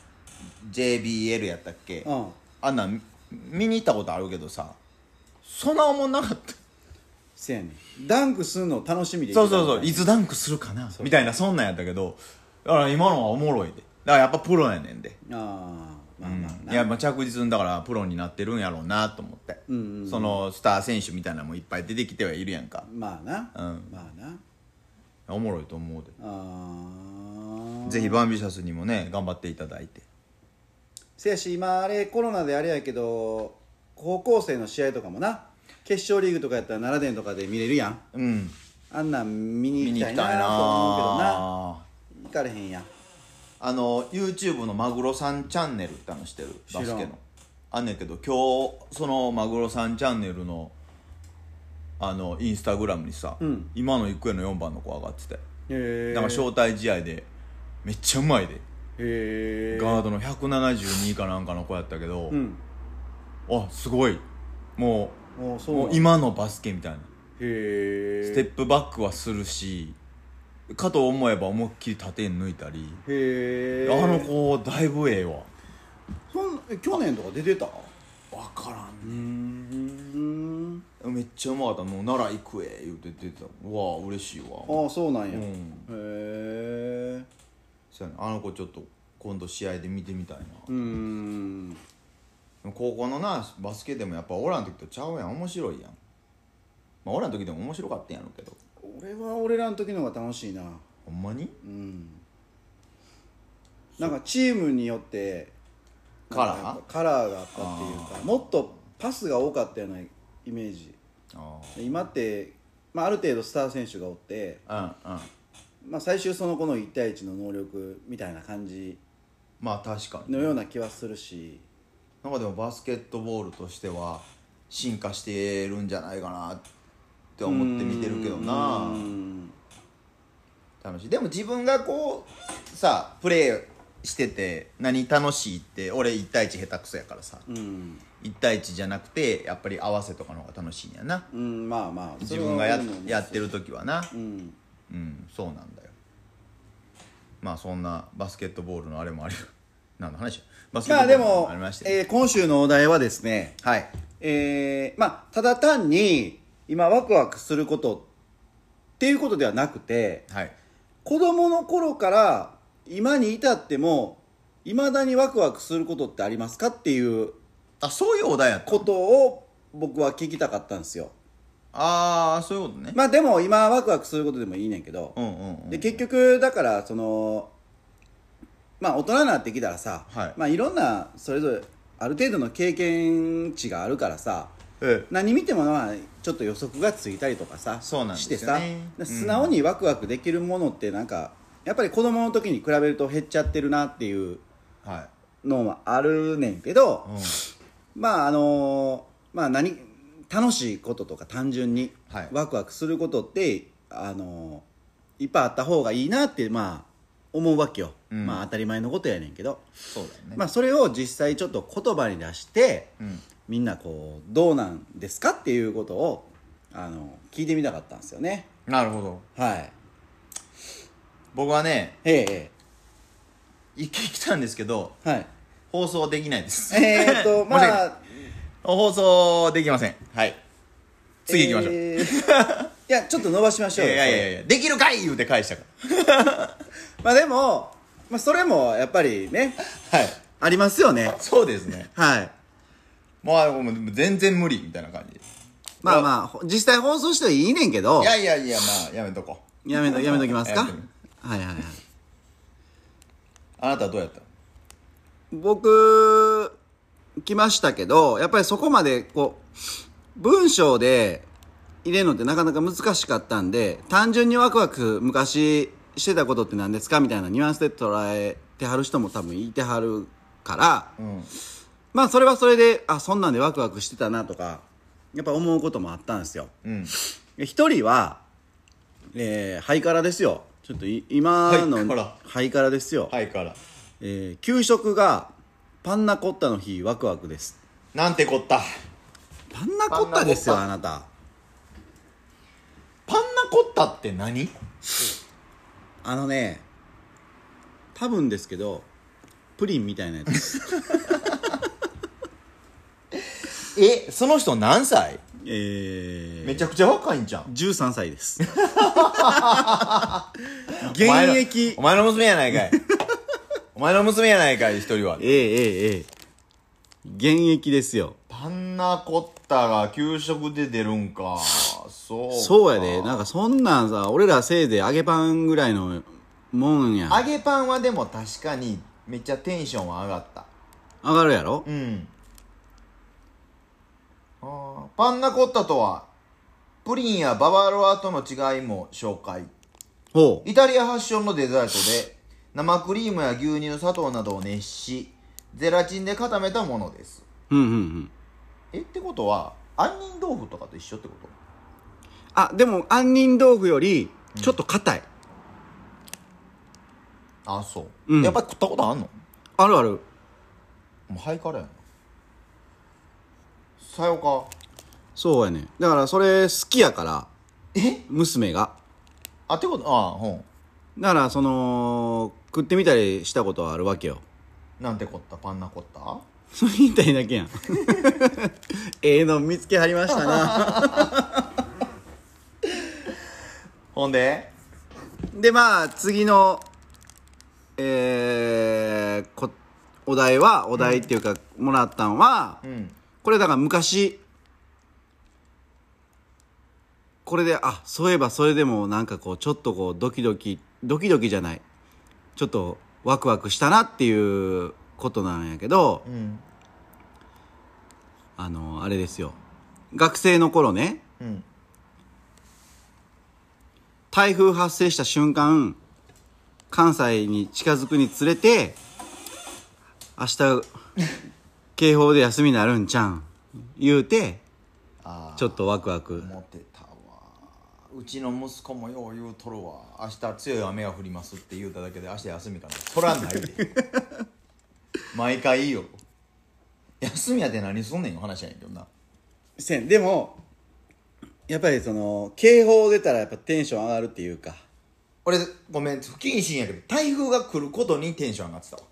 JBL やったっけ、うん。あんなん見に行ったことあるけどさそんな思んなかった。せやねん。ダンクするの楽しみでそうそうそう。いいつダンクするかな。みたいなそんなんやったけどだから今のはおもろいで。だからやっぱプロやねんで。ああまあまあうん、ないやまあ着実にだからプロになってるんやろうなと思って、うんうんうん。そのスター選手みたいなのもいっぱい出てきてはいるやんか。まあな、うん。まあな。おもろいと思うで。ああぜひバンビシャスにもね頑張っていただいて。せやし今あれコロナであれやけど高校生の試合とかもな。決勝リーグとかやったら奈良電とかで見れるやん。うん。あんなん見に行きたいなと思うけどな。行かれへんやん。あの YouTube のマグロさんチャンネルってあの知ってる？バスケの。あんねんけど今日そのマグロさんチャンネルのあのインスタグラムにさ、うん。今の育英の4番の子上がってて。へえなんか招待試合でめっちゃうまいで、へえガードの172かなんかの子やったけど、うん。あすごい。もうもうそうもう今のバスケみたいな。へえステップバックはするしかと思えば思いっきり縦に抜いたり。へえあの子だいぶええわ。そんえ去年とか出てた？分からうーん。めっちゃうまかった。もう奈良行くえ言うて出てた。うわ嬉しいわ。ああそうなんや、うん。へえそうやね。あの子ちょっと今度試合で見てみたいな、うーん。高校のなバスケでもやっぱ俺らの時とちゃうやん。面白いやん。まあ俺らの時でも面白かったんやろうけど俺は俺らの時の方が楽しいな。ほんまに？うん。なんかチームによってカラー？カラーがあったっていうかもっとパスが多かったようなイメージ。あ今って、まあ、ある程度スター選手がおって、あうんうん。まあ、最終その子の1対1の能力みたいな感じまあ確かに。のような気はするし。なんかでもバスケットボールとしては進化してるんじゃないかなって思って見てるけどな。うん。楽しい。でも自分がこうさプレーしてて何楽しいって俺1対1下手くそやからさ。うん、1対1じゃなくてやっぱり合わせとかの方が楽しいんやな。うん、まあまあ。自分がややってる時はな。うん。うんそうなんだよ。まあそんなバスケットボールのあれもある。何の話バスケッまあでトボールもありましたよえー今週のお題はですね。はい。えーまあただ単に今ワクワクすることっていうことではなくてはい。子供の頃から今に至ってもいまだにワクワクすることってありますかっていうあそういうお題やったことを僕は聞きたかったんですよ。ああそういうことね、まあでも今ワクワクすることでもいいねんけど、うんうんうん。で結局だからそのまあ大人になってきたらさ、はい。まあいろんなそれぞれある程度の経験値があるからさええ。何見てもまあちょっと予測がついたりとかさそうなんですしてさ、素直にワクワクできるものってなんかやっぱり子供の時に比べると減っちゃってるなっていうはのもあるねんけど、い、うん、まああのまあ何楽しいこととか単純にはい。ワクワクすることって、あのいっぱいあった方がいいなってまあ思うわけよ、うん。まあ当たり前のことやねんけど、そうだよね、まあそれを実際ちょっと言葉に出して、うんみんなこうどうなんですかっていうことをあの聞いてみたかったんですよね。なるほど。はい。僕はねええ一回来たんですけどええはい。放送できないです。えーっとま 申し訳ない。あ放送できません。はい。次行きましょう、えーいやちょっと伸ばしましょうよいやいやいやいやできるかい？言うて返したか まあでも、まあ、それもやっぱりねらはい。ありますよね。そうですね。はいもうもう全然無理みたいな感じ。まあまあほ実際放送してはいいねんけど。いやいやいやまあやめとこう。やめと やめときますか？はいはいはいあなたはどうやった？僕来ましたけどやっぱりそこまでこう文章で入れるのってなかなか難しかったんで単純にワクワク昔してたことって何ですか？みたいなニュアンスで捉えてはる人も多分いてはるからうんまあそれはそれであそんなんでワクワクしてたなとかやっぱ思うこともあったんですよ。うん。で一人は、えー、ハイカラですよ。ちょっとい今のハイカラ。ハイカラですよ、はいからえー給食がパンナコッタの日ワクワクです。なんてこった。パンナコッタですよパンあなた。パンナコッタって何？あのね多分ですけどプリンみたいなやつ えその人何歳？えー、めちゃくちゃ若いんじゃん。13歳です。現役。お前の娘やないかい。お前の娘やないかい一人は。ええええええ。現役ですよ。パンナコッタが給食で出るんか。そうか。そうやで。なんかそんなんさ俺らせいで揚げパンぐらいのもんや。ん揚げパンはでも確かにめっちゃテンションは上がった。上がるやろ？うんパンナコッタとはプリンやババロアとの違いも紹介。イタリア発祥のデザートで生クリームや牛乳砂糖などを熱しゼラチンで固めたものです。うんうんうん。えってことは杏仁豆腐とかと一緒ってこと？あでも杏仁豆腐よりちょっと硬い、あそう、うん。やっぱり食ったことあんの？あるある。もうハイカラやなさよか。そうやね。だからそれ好きやからえ？娘が。あってこと？あほん。だからその食ってみたりしたことはあるわけよ。なんてこった？パンナコッタ？それ言いたいだけやん。ええの見つけはりましたな。ほんで？でまあ次のえー、こお題はお題っていうか、もらったんはうんこれだから昔これであそういえばそれでもなんかこうちょっとこうドキドキドキドキじゃない。ちょっとワクワクしたなっていうことなんやけどうん。あのあれですよ。学生の頃ねうん。台風発生した瞬間関西に近づくにつれて明日警報で休みになるんちゃうん？言うてああちょっとワクワク。思ってたわ。うちの息子もよう言うとるわ。明日強い雨が降りますって言うただけで明日休みかな。そらないで。毎回いいよ休みやって何すんねんよ話やねんけどな。せん。でもやっぱりその警報出たらやっぱテンション上がるっていうか。俺ごめん不謹慎やけど台風が来ることにテンション上がってたわ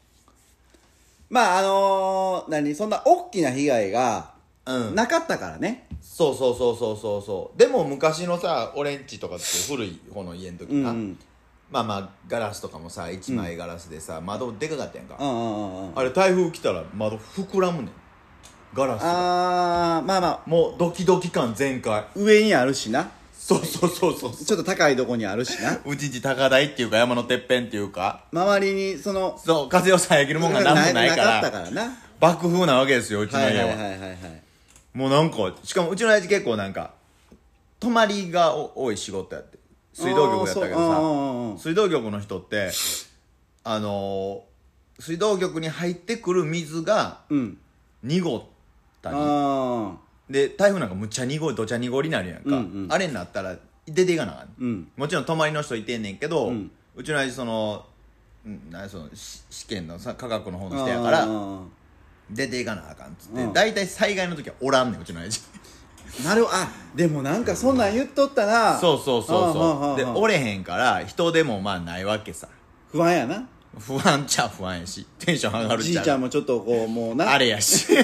まああの何そんな大きな被害がうん。なかったからね。そうそうそうそうそうそう。でも昔のさ俺んちとかって古い方の家の時な、うんうん。まあまあガラスとかもさ一枚ガラスでさ、窓でかかったやんか、うんうんうんうん。あれ台風来たら窓膨らむねん。ガラスが。あーまあまあ。もうドキドキ感全開。上にあるしなそうそうそうそうちょっと高いとこにあるしな。うちんち高台っていうか山のてっぺんっていうか。周りにそのそう風を遮るもんが何もないかなかったから爆風なわけですようちのはい家は,、はいはいはいはいもうなんかしかもうちの親父結構なんか泊まりがお多い仕事やって。水道局やったけどさ。水道局の人ってあのー水道局に入ってくる水がうん。濁ったりあで台風なんかむっちゃ濁りどちゃ濁りになるやんか、うんうん。あれになったら出ていかなあかん。うん。もちろん泊まりの人いてんねんけど、うん。ちの親父そのうんなんそのし試験のさ科学の方あの人やからあ出ていかなあかんっつって、うん。大体災害の時はおらんねんうちの親父ーなるほど。あでもなんかそんなん言っとったなそうそうそうそう。でおれへんから人でもまあないわけさ。不安やな。不安ちゃ不安やしテンション上がるじいちゃんももちょっとこうもうな。あれやし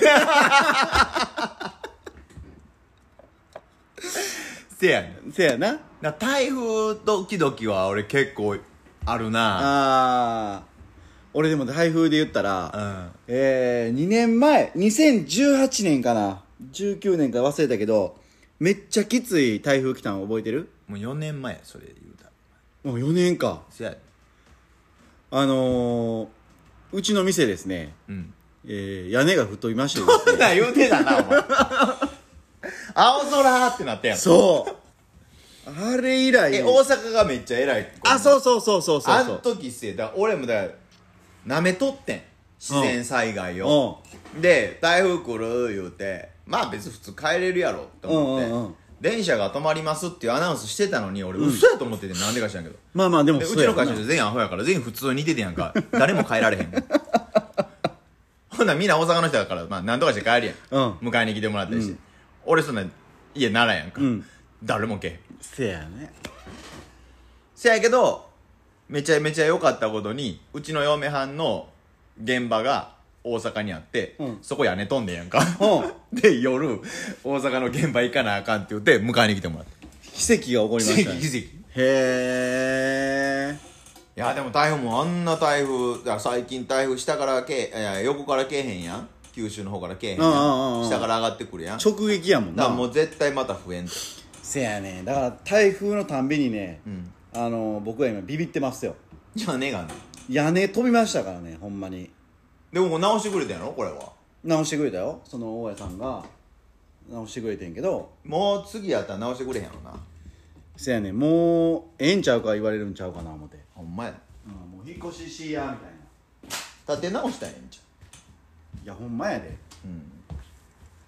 せやねん。せやな。だから台風ドキドキは俺結構あるな。ああ俺でも台風で言ったら、うん。えー、2年前2018年かな。19年か忘れたけどめっちゃきつい台風来たの覚えてる？もう4年前それ言うたら。もう4年か。せや。であのー、うちの店ですね、うん。えー、屋根が吹っ飛びましてですね。そ んなん言うてたなお前青空ってなったやん。そう。あれ以来。え大阪がめっちゃ偉い。あそうそうそうそうそうあんそう時っすよ。だから俺もだからなめとってん。自然災害を、うで台風来る言うてまあ別に普通帰れるやろって思って、うんうんうん。電車が止まりますっていうアナウンスしてたのに俺嘘やと思っててなんでか知らんけど。まあまあでもでうちの会社で全員アホやから全員普通に似ててやんか誰も帰られへん ほんならみんな大阪の人だからまあ何とかして帰るやん、うん。迎えに来てもらったりして、俺そんな家ならんやんか、ん。誰もけへん。せやね。せやけどめちゃめちゃ良かったことにうちの嫁はんの現場が大阪にあって、うん。そこ屋根飛んでんやんか。う で夜大阪の現場行かなあかんって言って迎えに来てもらった。奇跡が起こりましたね。奇跡へえ。いやでも台風もあんな台風だから最近台風下からけえいや横からけえへんやん九州の方からけえへんん。うんうんうんん。下から上がってくるやん。だ直撃やもんな。もう絶対また増えんと。せやねだから台風のたんびにね、ん。あの僕は今ビビってますよ。じゃあねがね。屋根飛びましたからねほんまに。でももう直してくれたやろ？これは。直してくれたよ。その大家さんが。直してくれてんけど。もう次やったら直してくれへんやろな。せやねもうええんちゃうか言われるんちゃうかな思って、ほんまや。うん、もう引っ越ししやみたいな。立て直したらええんちゃいやほんまやで。ううん。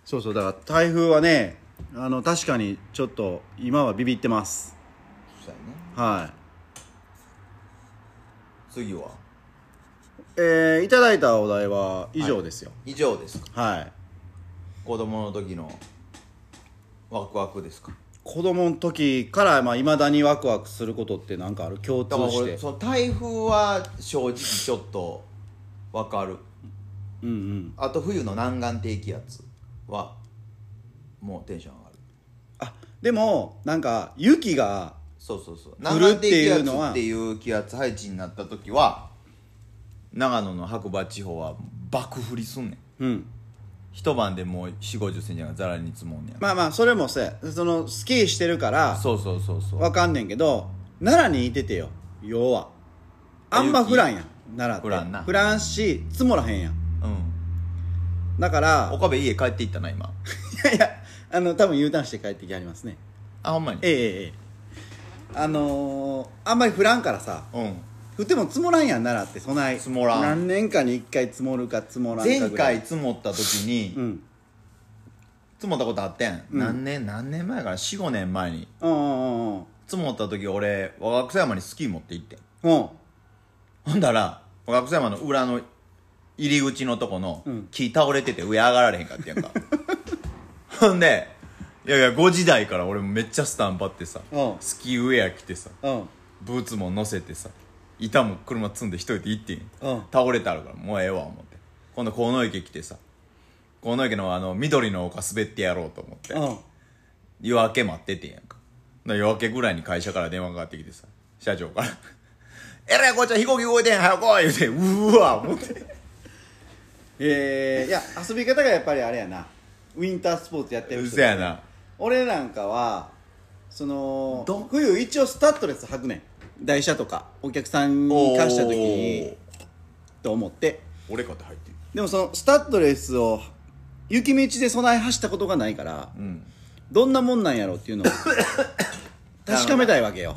そうそうだから台風はねあの確かにちょっと今はビビってます。そうやね。はい。次は？えー、いただいたお題は以上ですよ。以上ですか。はい、子供の時のワクワクですか？子供の時からまあ未だにワクワクすることって何かある？共通して。俺その台風は正直ちょっとわかるうんうん。あと冬の南岸低気圧はもうテンション上がる。あでもなんか雪がそうそうそう。降るっていうのは南岸低気圧っていう気圧配置になった時は長野の白馬地方は爆降りすんねん。うん。一晩でもう4 5 0センチがざらに積もんねん、まあまあそれもそうや。そのスキーしてるからそうそうそうそう。わかんねんけど奈良にいててよ要は。あんま降らんやん奈良って。降らんな。降らんし積もらへんやんうん。だから岡部家帰っていったな今。いやいやあの多分 U ターンして帰ってきはりますね。あほんまに？ええええええ。あのー、あんまり降らんからさうん。降っても積もらんやん奈良ってそない積もらん。何年かに1回積もるか積もらんかぐらい。前回積もった時に、うん。積もったことあってん、うん。何年何年前から45年前に。うんうんうん積もった時俺若草山にスキー持って行ってん。うん。ほんだら若草山の裏の入り口のとこのうん。木倒れてて上上がられへんかってやんか。ほんでいやいや5時台から俺めっちゃスタンバってさうん。スキーウェア着てさうん。ブーツも乗せてさ板も車積んで一人で行ってん。うん。倒れてあるからもうええわ思って。今度河野池来てさ河野池のあの緑の丘滑ってやろうと思ってうん。夜明け待っててんやんか。だ夜明けぐらいに会社から電話がかかってきてさ社長から「えらいこっちゃ飛行機動いてん早く来い」言うてうーわ思ってえー、いや遊び方がやっぱりあれやな。ウィンタースポーツやってるう人。そやな。俺なんかはそのど冬一応スタッドレス履くねん。台車とかお客さんに貸した時に。と思って。俺かって入ってる。でもそのスタッドレスを雪道で備え走ったことがないからうん。どんなもんなんやろっていうのを 確かめたいわけよ。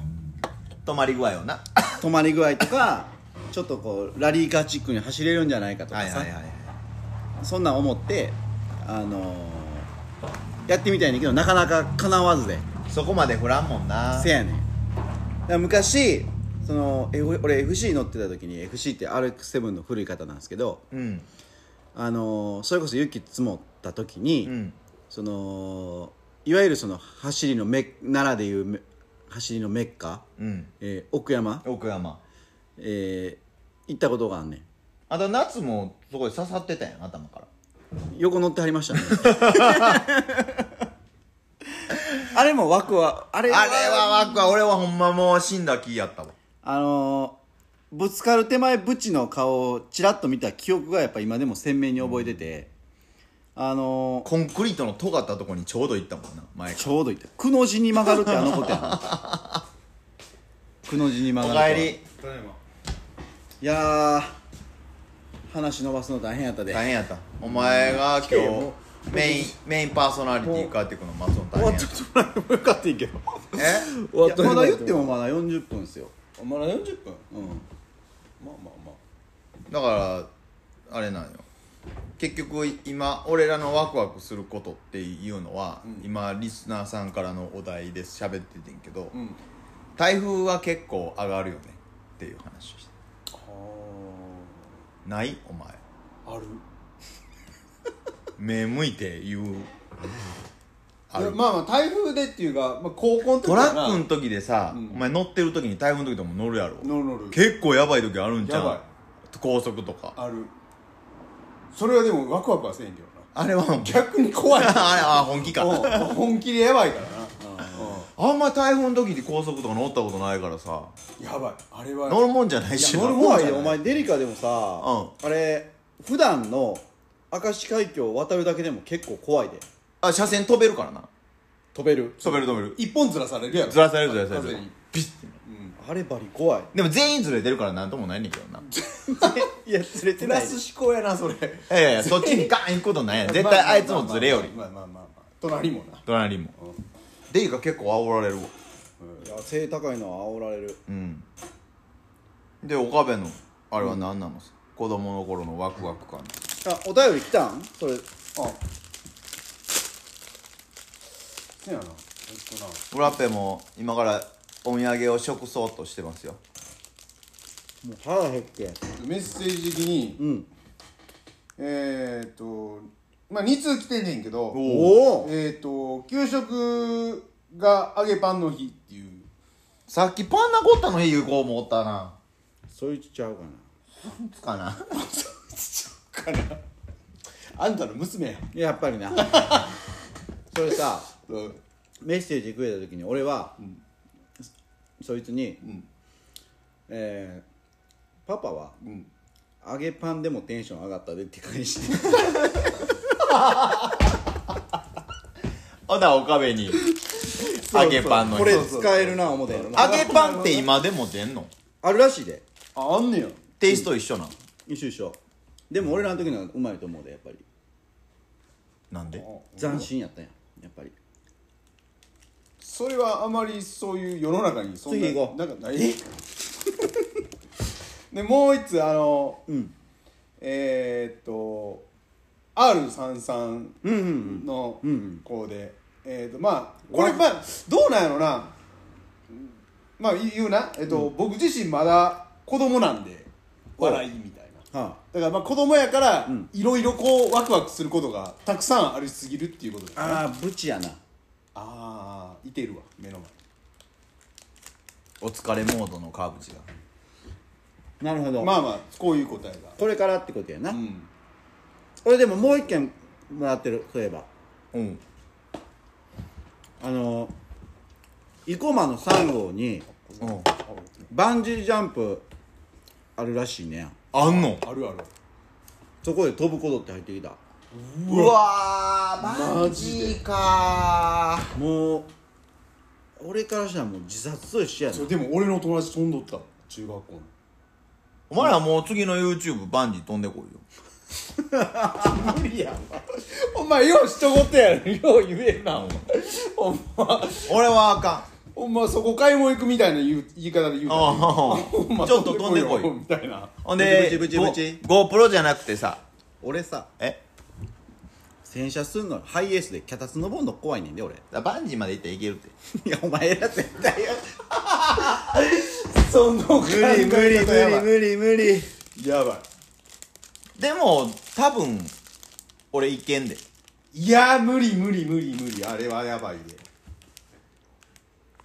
止まり具合をな。止まり具合とかちょっとこうラリーカーチックに走れるんじゃないかとかさ、はいはいはいそんなん思ってあのーやってみたいんだけどなかなか叶わずで。そこまで振らんもんな。せやねん。だから昔その F 俺 FC 乗ってた時に FC って RX7 の古い方なんですけど、うん。あのーそれこそ雪積もった時に、うん。そのいわゆるその走りのメ奈良でいうめ走りのメッカ、うん。えー奥山、奥山。えー行ったことがあんねんあと夏もそこで刺さってたやん頭から。横乗ってはりましたね。あれも枠はあれあれはワクは俺はほんまもう死んだ気やったわ。あのーぶつかる手前ブチの顔をちらっと見た記憶がやっぱ今でも鮮明に覚えてて、あのーコンクリートの尖ったとこにちょうど行ったもんな前かちょうどいった。くの字に曲がるってあのことやな。くの字に曲がると。かえり。いやー話伸ばすの大変やったで。大変やった。お前が 今日メインメインパーソナリティ帰ってくるの待つの大変やった。てもらってもよかったんけど。え？いやまだ言ってもまだ40分ですよ。まだ40分？うん。まあまあまあ。だからあれなんよ。結局今俺らのワクワクすることっていうのは、今リスナーさんからのお題で喋っててんけど、うん。台風は結構上がるよねっていう話をしてない？お前。ある。目向いて言う。ある。いやまあまあ台風でっていうか、まあ、高校の時トラックの時でさ、うん。お前乗ってる時に台風の時でも乗るやろ。乗る乗る。結構やばい時あるんちゃやばう高速とか。ある。それはでもワクワクはせんけどな。あれは逆に怖い。あ本気か。うん。本気でやばいから。なあんま台風の時に高速とか乗ったことないからさ。うんやばい。あれは。乗るもんじゃないしな。いや乗るもんじゃない。よ お前デリカでもさ、あれ普段の明石海峡を渡るだけでも結構怖いで。あ車線飛べるからな。飛べる？飛べる飛べる。一本ずらされるやろずらされるずらされる。ピッてあれバリ怖い。でも全員ずれてるからなんともないねんけどな。いや連れてプない。ラス思考やなそれ。やいやいや。そっちにガーン行くことないやん。絶対あいつもずれより。まあまあまあまあ。まあ隣もな。隣もデイが結構煽られるわ。いや背高いのは煽られる。うん。で岡部のあれは何なの、子供の頃のワクワク感。あお便り来たん？それ。あ。せやな。えっとなフラッペも今からお土産を食そうとしてますよ。もう腹減って。メッセージ的にうん。えー、っとまあ2通来てんねんけどおおえー、っと給食が揚げパンの日っていう。さっきパンナコッタの日行こう思ったな。そいつちゃうかな。いつかな？かな？あんたの娘や。いややっぱりな。それさうん。メッセージくれた時に俺は、そいつに、えーパパはうん。揚げパンでもテンション上がったでって返して ほな岡部に。揚げパンの日。これ使えるな思ったやろな。揚げパンって今でも出んの？あるらしいで。ああんねや。テイスト一緒なん？一緒一緒。でも俺らの時のはうまいと思うでやっぱり。なんで？斬新やったんややっぱり。それはあまりそういう世の中にそんな次行こう。なんかない？でもう一つあのうん。えー、っと R33 うんうんの子で、えー、とまあこれまあどうなんやろな。まあ言うな、えっと僕自身まだ子供なんで笑いみたいな。はだからまあ子供やからん。いろいろこうワクワクすることがたくさんありすぎるっていうことだよね。ああーブチやな。ああいてるわ目のお疲れモードの川淵が。なるほど、前まあまあこういう答えが。これからってことやな、うん俺でももう一件もらってるそういえば。うん。あの生駒の3号にうん。バンジージャンプあるらしいね。あんの？あるある。そこで飛ぶことって入ってきた。うわ。ーマジかもう俺からしたらもう自殺と一緒やな。それでも俺の友達飛んどった。中学校の。お前らもう次の YouTube バンジー飛んでこいよ無理やんお前ようしとこってやろよう言えんなお前。ほんま俺はあかほんまそこ買い物行くみたいな言う言い方で言うたらああほんまちょっと飛んでこいみたいな。んほんでブチブチブ GoPro じゃなくてさ。俺さ。え？洗車すんのハイエースで脚立登んの怖いねんで俺。バンジーまで行っていけるって。いやお前ら絶対や。その考え方やばい。無理無理やばでも多分俺いけんで。いいや無理無理無理無理あれはやばいで。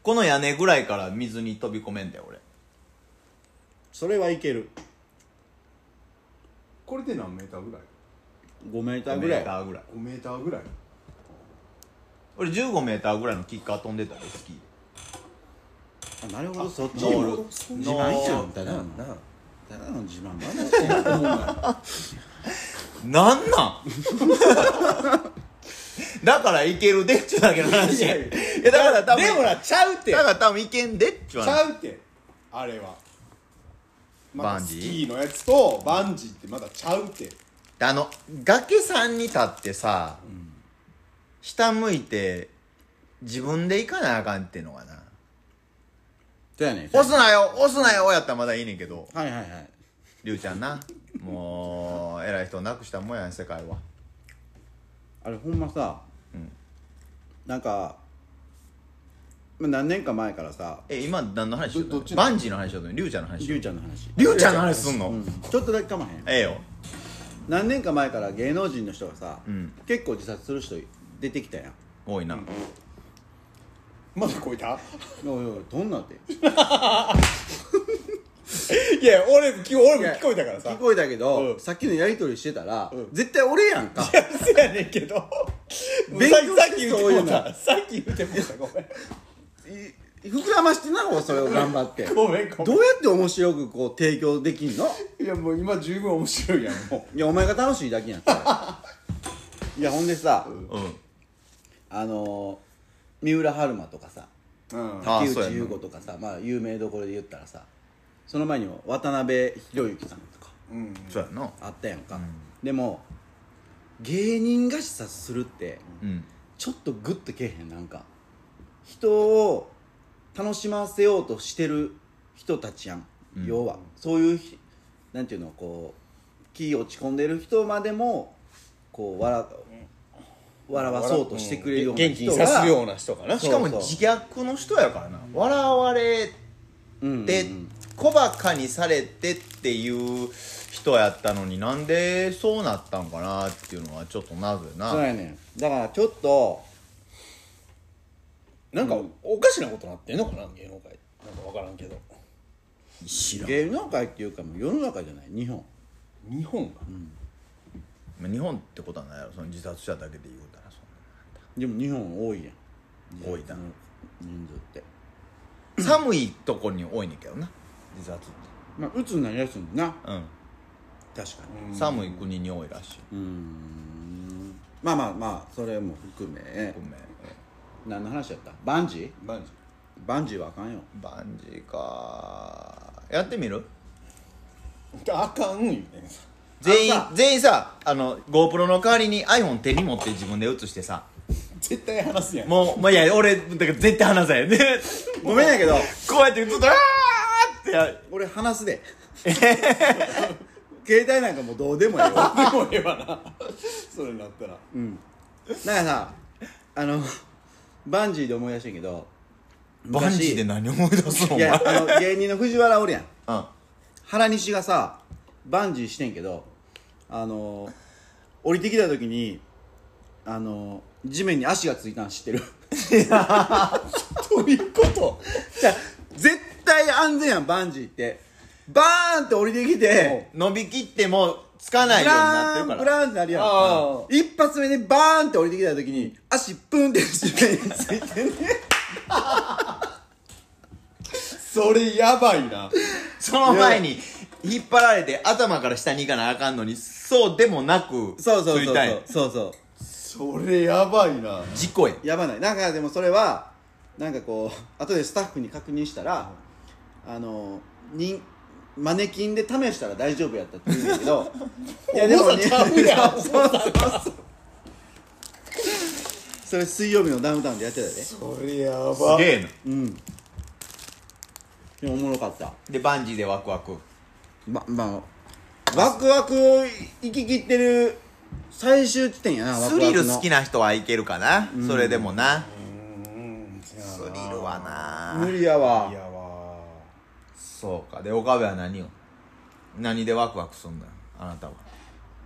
この屋根ぐらいから水に飛び込めんだよ俺。それはいける。これで何メーターぐらい？5メーターぐらい。5メーターぐらい。5メーターぐらい？俺15メーターぐらいのキッカー飛んでたでスキーあなるほど。そっちも自慢やんただのなただの自慢話なんなん？だからいけるでっちゅうだけの話。いやだから多分でもなちゃうって。だから多分いけんでっちゅうち話ゃうって。あれは。またバンジー？スキーのやつとバンジーってまだちゃうって。あの崖さんに立ってさ、下向いて自分で行かなあかんっていうのがなそうやねん。押すなよ押すなよやったらまだいいねんけど。はいはいはい。りゅうちゃんな。もう偉い人なくしたもんやん世界は。あれほんまさ、ん。なんか、まあ、何年か前からさえ今何の話しようどどっちのバンジーの話しようとリュウちゃんの話しりゅよううちゃんの話、リュウちゃんの話すんの、うん、ちょっとだけかまへんええよ。何年か前から芸能人の人がさ、うん。結構自殺する人出てきたやん。多いな、まだこいた？おいおいどんなって？いや俺も聞こ俺も聞こえたからさ。聞こえたけど、うん。さっきのやり取りしてたら、ん。絶対俺やんか。せやねんけど。さ勉強さっき言ってもうた。さっき言ってもうた。ごめん。い膨らましてなおそれを頑張って。ごめんごめん。どうやって面白くこう提供できんの？いやもう今十分面白いやんもいやお前が楽しいだけやんそれ。いやほんでさ、うん。あのー三浦春馬とかさううん。竹内優子とかさまあ有名どころで言ったらさその前にも渡辺裕之さんとかうん。そうやな。あったやんか、うん。でも芸人が自殺するってうん。ちょっとグッとけえへんなんか。人を楽しませようとしてる人たちやん、うん。要は。そういうひなんていうのこう気落ち込んでる人までもこう笑笑わそうとしてくれるような元気にさすような人かな。しかもそう。そう自虐の人やからな。笑われうんてうん。小バカにされてっていう人やったのになんでそうなったんかなっていうのはちょっと謎やな。そうやねん。だからちょっとなんかおかしなことなってんのかな芸能界。なんか分からんけど。知芸能界っていうかもう世の中じゃない。日本。日本が。まあ日本ってことはないやろ。その自殺者だけで言うでも日本多いやん。多いな。うん人数って。寒いとこに多いねんけどな。自殺って。まあ鬱になりやすいんだな。うん。確かに。寒い国に多いらしい。うーん。まあまあまあそれも含め。ごめ。ん何の話やった？バンジー？バンジバンジーはあかんよ。バンジーか。やってみる？ーあかん言うねん全員全員さあの GoPro の代わりに iPhone 手に持って自分で写してさ絶対話すやん。もう、まあ、いや俺だから絶対話さへん。ねごめんやけどこうやって写ったらあーってや俺話すで。携帯なんかもうどうでもいいわ。でもええわな。それなったら。うん。なんかさあのバンジーで思い出したけどバンジーで何思い出すのお前。いやあの芸人の藤原おるやん。うん。原西がさバンジーしてんけどあの降りてきた時にあの地面に足がついたん知ってる？どういうこと？じゃあ絶対安全やんバンジーって。バーンって降りてきて伸びきってもつかないブようになってるから。ラーンってなるやん。一発目でバーンって降りてきた時に足プンって地面についてんね。それやばいな。その前に引っ張られて頭から下に行かなあかんのにそうでもなくそうそうそう。ついたんや。そうそうそれやばいな。事故や。やばない。なんかでもそれはなんかこう後でスタッフに確認したらあのにマネキンで試したら大丈夫やったって言うんだけど 重さちゃうやん。そうそうそうそれ水曜日のダウンタウンでやってたで。それやばすげえな。うん。でもおもろかった。でバンジーでワクワク。ままあワクワクを生き切ってる最終地点やなスリル好きな人はいけるかな、それでもな。うん。スリルはな。無理やわ。いやわ。そうか。で岡部は何を？何でワクワクすんだよあなたは。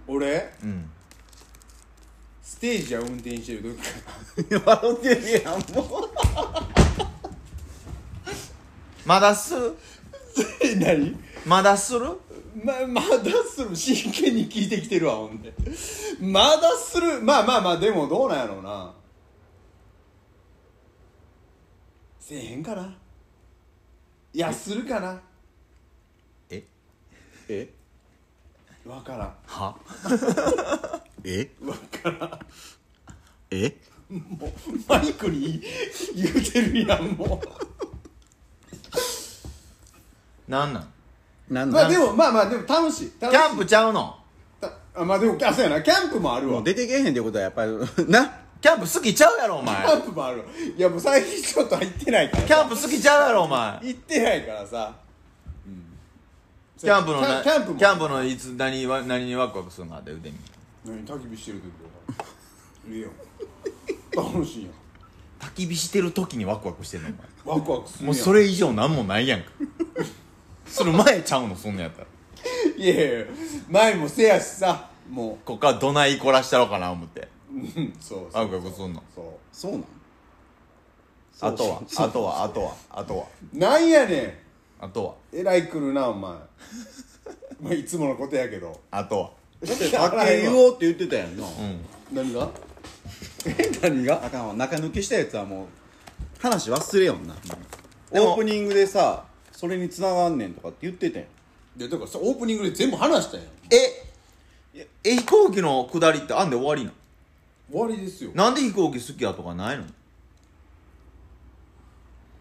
俺？うん。ステージは運転してる時。か笑ってるやんもう。まだする？え 何？まだする？ままだする。真剣に聞いてきてるわほんで。まだする。まあまあまあでもどうなんやろうな。せえへんかな。いやするかな。え？え？わからん。は？え？わからん。え？もうマイクに言うてるやんもなんなん？なんうまあだでもまあまあでも楽しい。楽しい。キャンプちゃうの？たあまあでもあそうやな。キャンプもあるわ。もう出てけえへんってことはやっぱり な？キャンプ好きちゃうやろお前。キャンプもある。わいやもう最近ちょっと入ってないからキャンプ好きちゃうやろお前。行ってないからさ、キャンプのなキャンプも。キャンプのいつ何は何にワクワクするのかって腕に。何焚き火してる いいよ。楽しいやん焚き火してる時にワクワクしてんのお前。ワクワクするやんもうそれ以上何もないやんかそれ前ちゃうのそんなんやったら。いやいや前もせやしさもこっからどない凝らしたろうかな思って。ううんそう。ワクワクすんのそう。そうなん？あとは？そうあとは？あとは？あとは？なんやねあとは？んえらい来るなお前。まあいつものことやけど。あとは？だってさっき言おうって言ってたやんな、うん。何が？え何が？あかんわ。中抜きしたやつはもう話忘れよんな。オープニングでさそれに繋がんねんとかって言ってたやん。いやだからさオープニングで全部話したやん。ええ飛行機の下りってあんで終わりな終わりですよ。なんで飛行機好きやとかないの？い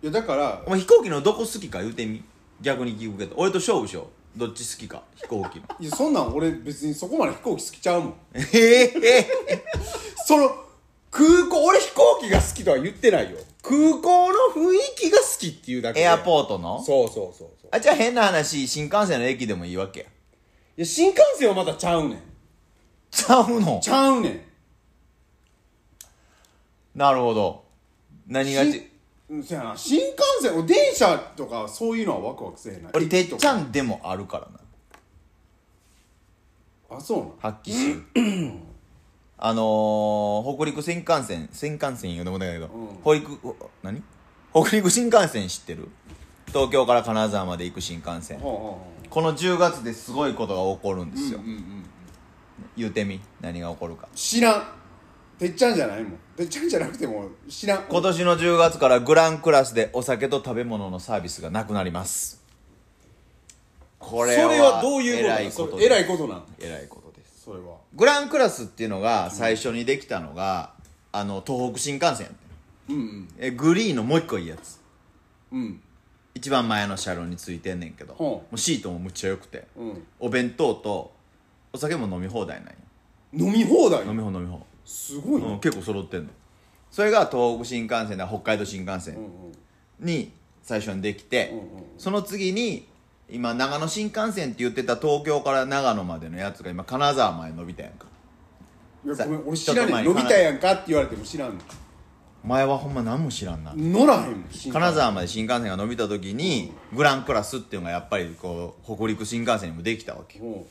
やだからお前飛行機のどこ好きか言うてみ。逆に聞くけど。俺と勝負しよう。どっち好きか。飛行機の。いやそんなん俺別にそこまで飛行機好きちゃうもん。ええ その空港俺飛行機が好きとは言ってないよ空港の雰囲気が好きっていうだけで。エアポートの？そうそうそうそう。あじゃあ変な話新幹線の駅でもいいわけや。いや新幹線はまたちゃうねん。ちゃうの？ちゃうねん。なるほど。何がしちうんそやな。新幹線俺電車とかそういうのはワクワクせえへんな。俺てっちゃんんでもあるからな。あそうなん？発揮してる あのー、北陸新幹線新幹線言うのもだけど、北陸お何？北陸新幹線知ってる？東京から金沢まで行く新幹線。この10月ですごいことが起こるんですよ、言うてみ？何が起こるか。知らん。てっちゃんじゃないもん。てっちゃんじゃなくても知らん。今年の10月からグランクラスでお酒と食べ物のサービスがなくなります。これはそれはどういうこと偉ないんことそれ偉いことなん偉いことですそれは。グランクラスっていうのが最初にできたのが、あの東北新幹線やったうんうん。えグリーンのもう一個いいやつ。うん。一番前の車両についてんねんけど、ほう。もうシートもむっちゃ良くてうん。お弁当とお酒も飲み放題なんよ飲み放題？飲み放飲み放すごいな、うん、結構揃ってんの。それが東北新幹線で北海道新幹線うんうん。に最初にできて、うんうん。その次に今長野新幹線って言ってた東京から長野までのやつが今金沢まで伸びたやんか。さいやごめん俺知らねえ。伸びたやんかって言われても知らんの。前はほんま何も知らんな。乗らへん金沢まで新幹線が伸びた時にグランクラスっていうのがやっぱりこう北陸新幹線にもできたわけ。うん。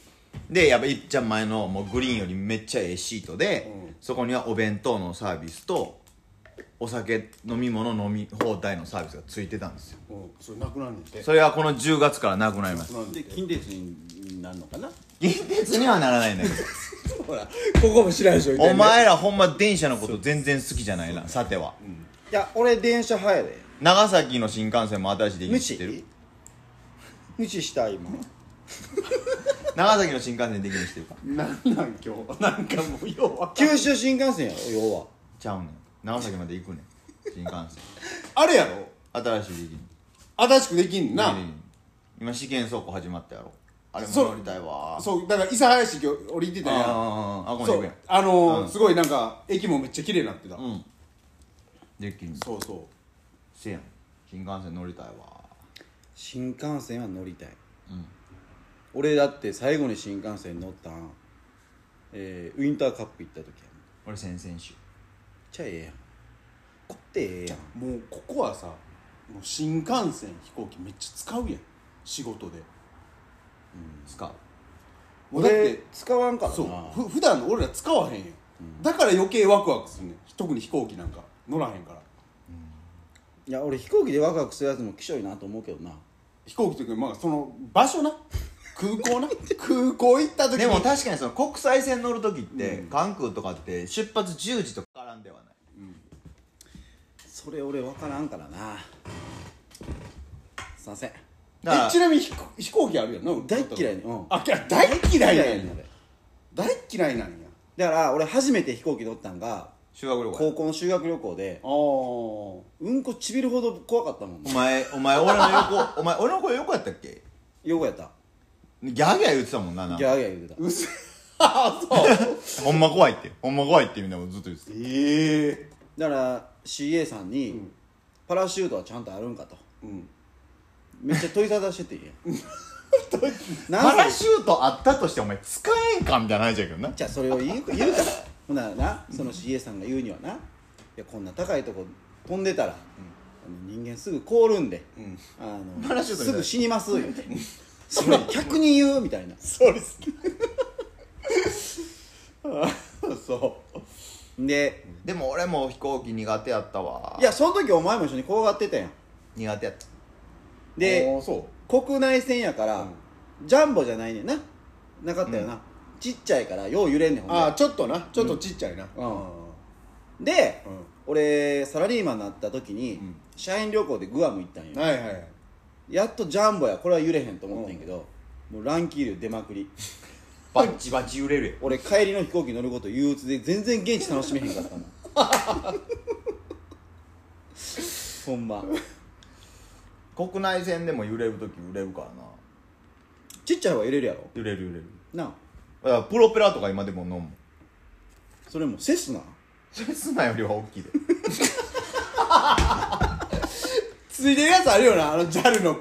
でやっぱいっちゃん前のもうグリーンよりめっちゃええシートで、うん。そこにはお弁当のサービスとお酒飲み物飲み放題のサービスがついてたんですよ。うんそれなくなんねんてそれはこの10月からなくなります。で近鉄になるのかな？近鉄にはならないんだけほらここも知らんでしょどお前らほんま電車のこと全然好きじゃないなさては。いや俺電車派やで。長崎の新幹線も新しいできる知ってる？無視？した今。長崎の新幹線できるの知ってるか？なんなん今日？なんかもうようわかん九州新幹線やろ要は。ちゃうねん長崎まで行くねん。新幹線。あれやろ？新しいできる新しくできんな。今試験走行始まったやろ。あれも乗りたいわ。そうだから諫早市今日降りてたやん。あああここそうに行くあのーうんすごいなんか駅もめっちゃ綺麗になってた、うんできんそうそうせやん新幹線乗りたいわ新幹線は乗りたいうん俺だって最後に新幹線乗ったん、えーウィンターカップ行った時やん俺先々週ちゃええやん。こってええやん。もうここはさもう新幹線飛行機めっちゃ使うやん。仕事で。使う。もうだっ俺て使わんからな。そう。ふ普段の俺ら使わへんやん、だから余計ワクワクするね。ん特に飛行機なんか。乗らへんから。いや俺飛行機でワクワクするやつもきしょいなと思うけどな。飛行機というかまあその場所な。空港な。空港行った時に。でも確かにその国際線乗る時って、関空とかって出発10時とかからんではない。それ俺分からんからな。すいません。ちなみに飛行飛行機あるやんな？大っ嫌いねうん。あ大っ嫌いなんや大っ嫌いなんや。だから俺初めて飛行機乗ったんが修学旅行高校の修学旅行でああうんこちびるほど怖かったもんお前お前俺の横お前俺の声横やったっけ？横やった。ギャーギャー言ってたもんなギャーギャー言うてたあそう。ほんま怖いって。ほんま怖いってみんなもずっと言ってた。ええ。だから CA さんに、ん。パラシュートはちゃんとあるんかと。うん。めっちゃ問いただしててん。やパラシュートあったとしてお前使えんかみたいな話やけどな。じゃあそれを言う言うから。ほんならなその CA さんが言うにはな。いやこんな高いとこ飛んでたら、人間すぐ凍るんで、あのパラシュートみたいすぐ死にます言うて。それ100人言うみたいな。そうです そででも俺も飛行機苦手やったわ。いやその時お前も一緒に怖がってたやん。苦手やった。う。で国内線やから、ジャンボじゃないねんな。なかったよな、ちっちゃいからよう揺れんねんほんで。ああちょっとな。ちょっとちっちゃいな。うん。で、うん。俺サラリーマンになった時に、ん。社員旅行でグアム行ったんよ、はいはいはい。やっとジャンボや。これは揺れへんと思ってんけど、もう乱気流出まくりバッチバチ揺れる俺帰りの飛行機乗ること憂鬱で全然現地楽しめへんかったもん。ほんま。国内線でも揺れる時揺れるからな。ちっちゃい方が揺れるやろ？揺れる揺れる。なあ。だからプロペラとか今でも飲むそれもセスナ？セスナよりは大きいで。ついてるやつあるよなあの JAL の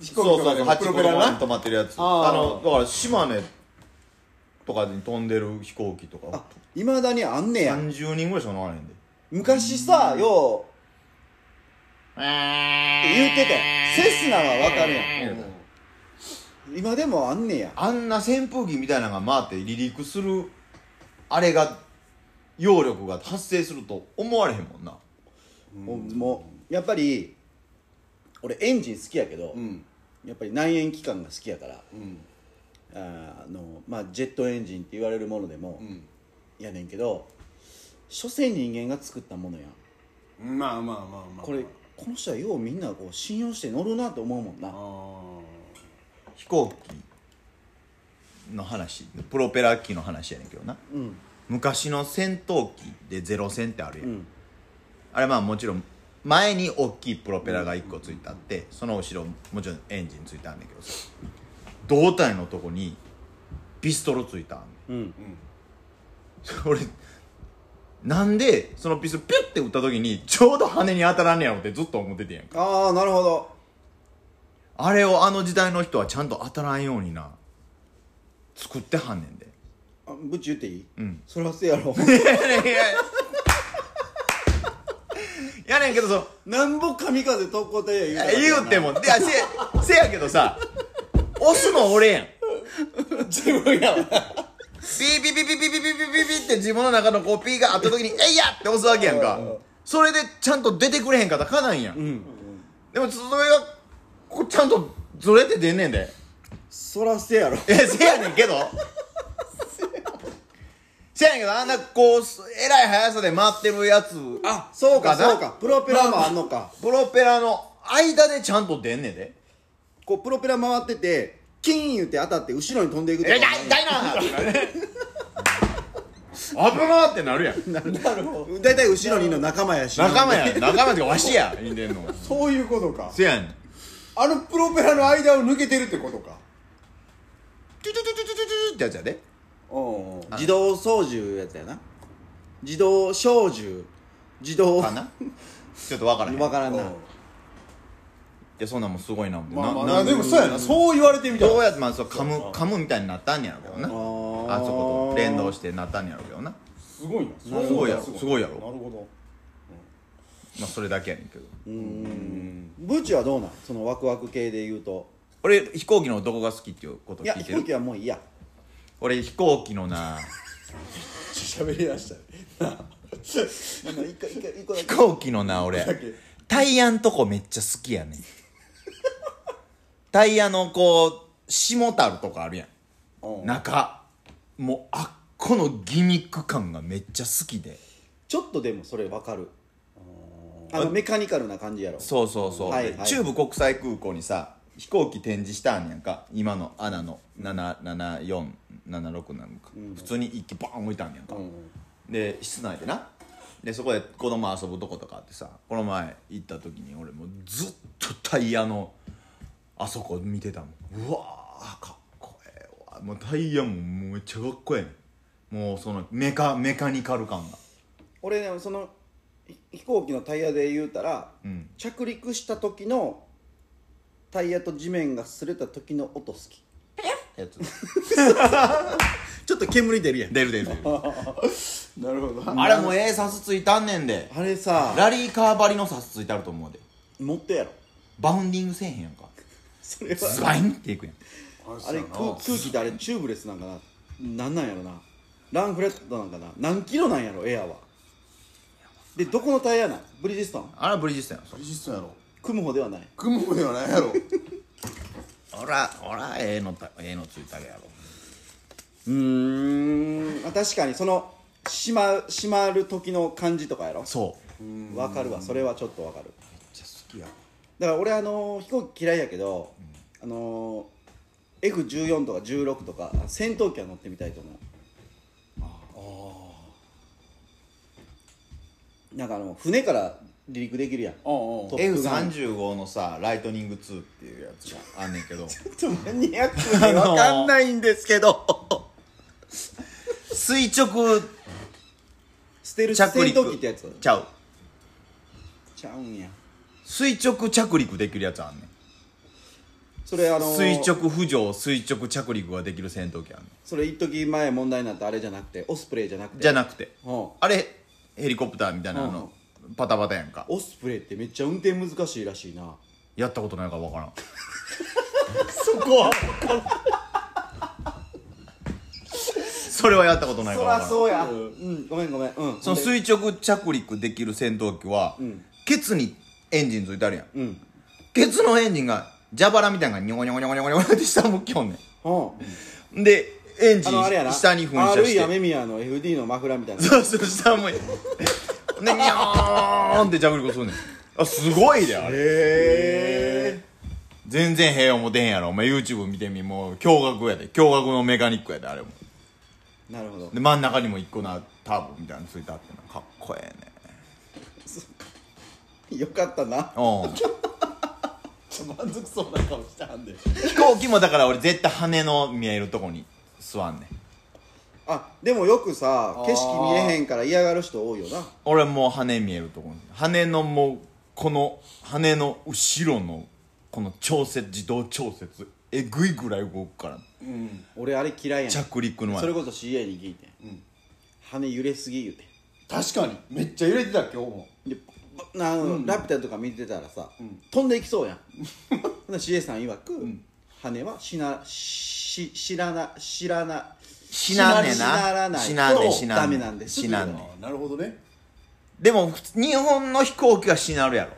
飛行機とかでも。8プロペラな止まってるやつ。あーあのだから島根とかに飛んでる飛行機とか。あいまだにあんねや。30人ぐらいしか乗らへんで。昔さようって言ってたよセスナはわかるやん。今でもあんねや。あんな扇風機みたいなのが回って離陸するあれが揚力が発生すると思われへんもんな。もうもうやっぱり俺エンジン好きやけど、うん。やっぱり内燃機関が好きやから。うんあの、まあ、ジェットエンジンって言われるものでも、うん。やねんけど所詮人間が作ったものやん。まあまあまあまあ。これこの人はようみんなこう信用して乗るなと思うもんな。あ飛行機の話プロペラ機の話やねんけどな。うん。昔の戦闘機でゼロ戦ってあるやん、うん。あれまあもちろん前に大きいプロペラが1個ついてあってその後ろもちろんエンジンついてあるんだけどさ胴体のとこにピストルついたん。うん俺なんでそのピストルピュッて撃った時にちょうど羽に当たらんねやろってずっと思っててんやんか。ああなるほど。あれをあの時代の人はちゃんと当たらんようにな作ってはんねんで。あブチ言っていい？うん。それはせやろ。いやねんいや。やねんけどそなんぼ神風特攻隊や言うたら言うても。いやせせやけどさ押すの俺やん自分やわピーピーピーピーピーピーピーピーピーって自分の中のこうピーがあった時に「えいや!」って押すわけやんかそれでちゃんと出てくれへんかったらかなんやん、うんでもそれがこうちゃんとずれて出んねんでそらせやろえせやねんけどせやねんけどあんなこうえらい速さで回ってるやつあそうかそうかプロペラもあんのかプロペラの間でちゃんと出んねんでこうプロペラ回っててキーン言って当たって後ろに飛んでいく「え痛い痛いな!」とかね危なってなるやん。なるほど。大体後ろにいるの仲間やし。仲間や仲間ってかわしや。言うてんのそういうことか。せやねん。あのプロペラの間を抜けてるってことか。トゥトゥトゥトゥトゥトゥってやつやで。自動操縦やつやな。自動小銃。自動かな？ちょっとわからへん。わからんないやそんなんもすごいな思ってまあまあななでもそうやな。そう言われてみたら。どうやってまあそう噛む噛むみたいになったんやろうけどな。あそこと連動してなったんやろうけどな。すごいな。すごいやろ。すごいやろ。なるほまあそれだけやねんけど。うん。ブチはどうなん？そのワクワク系で言うと。俺飛行機のどこが好きっていうこといや飛行聞いてる機はもういいや。俺飛行機のなど喋り出した 飛行機のな俺タイヤんとこめっちゃ好きやねんタイヤのこう下たるとこあるやうん。ん中。もうあっこのギミック感がめっちゃ好きで。ちょっとでもそれわかる。あのメカニカルな感じやろ。そうそうそう、はいはい。中部国際空港にさ飛行機展示したんやんか。今のアナの77476なのか、普通に一機バーン置いたんやんか、うん。で室内でな。でそこで子供遊ぶとことかあってさこの前行った時に俺もうずっとタイヤのあそこ見てたもん。うわーかっこええわ。もうタイヤももうめっちゃかっこええねん。もうそのメカメカニカル感が。俺ねそのひ飛行機のタイヤで言うたら、うん。着陸した時のタイヤと地面が擦れた時の音好き。やつ。ちょっと煙出るやん。出る出る出る。なるほど。あれもうええサスついたんねんで。あれさラリーカー張りのサスついてあると思うで。持ってやろ。バウンディングせえへんやんかそれズはバインっていくやん。あれ空空気ってあれチューブレスなんかななんなんやろな。ランフレットなんかな。何キロなんやろエアは。でどこのタイヤなん？ブリヂストン？あれはブリヂストンやろブリヂストンやろ。組む方ではない。組むではないやろ。ほらほらええのたええのついたやろ。うーん。まあ確かにその閉ま閉まる時の感じとかやろ。そう。わかるわ。それはちょっとわかる。めっちゃ好きやだから俺あのー飛行機嫌いやけど、あのー F14 とか16とか戦闘機は乗ってみたいと思う。なんかあの船から離陸できるやん。おうおう。トップガン。F35 のさライトニング2っていうやつがあんねんけど。ちょっとマニアックでわかんないんですけど。垂直ステルス戦着陸。闘機ってやつ？ちゃう。ちゃうんや垂直着陸できるやつあんねん。それあのー垂直浮上垂直着陸ができる戦闘機あんねん。それ一時前問題になったあれじゃなくてオスプレイじゃなくて？じゃなくて。うん。あれヘリコプターみたいなのパタパタやんか。オスプレイってめっちゃ運転難しいらしいな。やったことないから分からん。そこは。それはやったことないそから分からん。らそうや。うん。ごめんごめん。うん。その垂直着陸できる戦闘機は、ん。ケツにエンジンついてあるやん。うん。ケツのエンジンが蛇腹みたいなのがニョコニョコニョコニョコニョコって下向きよんねうんんでエンジあのあれやなン下に噴射してアメミヤの FD のマフラーみたいなそうそう下向いてでニョーンって着陸するねんあすごいであれへえ全然平和も出へんやろお前 YouTube 見てみもう驚愕やで驚愕のメカニックやであれもなるほどで真ん中にも一個なターボみたいなのついてあってなかっこええね よかったな。うん。満足そうな顔してはんで飛行機もだから俺絶対羽の見えるとこに座んねん。あでもよくさ景色見えへんから嫌がる人多いよな。俺もう羽見えるとこに。羽のもうこの羽の後ろのこの調節自動調節えぐいぐらい動くから。うん。俺あれ嫌いやねん。着陸の前。それこそ CA に聞いて、ん。羽揺れすぎ言うて確かに。めっちゃ揺れてた今日もでなあの、ラピュタとか見てたらさ、飛んでいきそうやん。CA さん曰く、羽はしなし知らな知らな死なんねな。らない。な死なんね死なんね。なんです。死なんね。なるほどね。でも普通日本の飛行機はしなるやろ。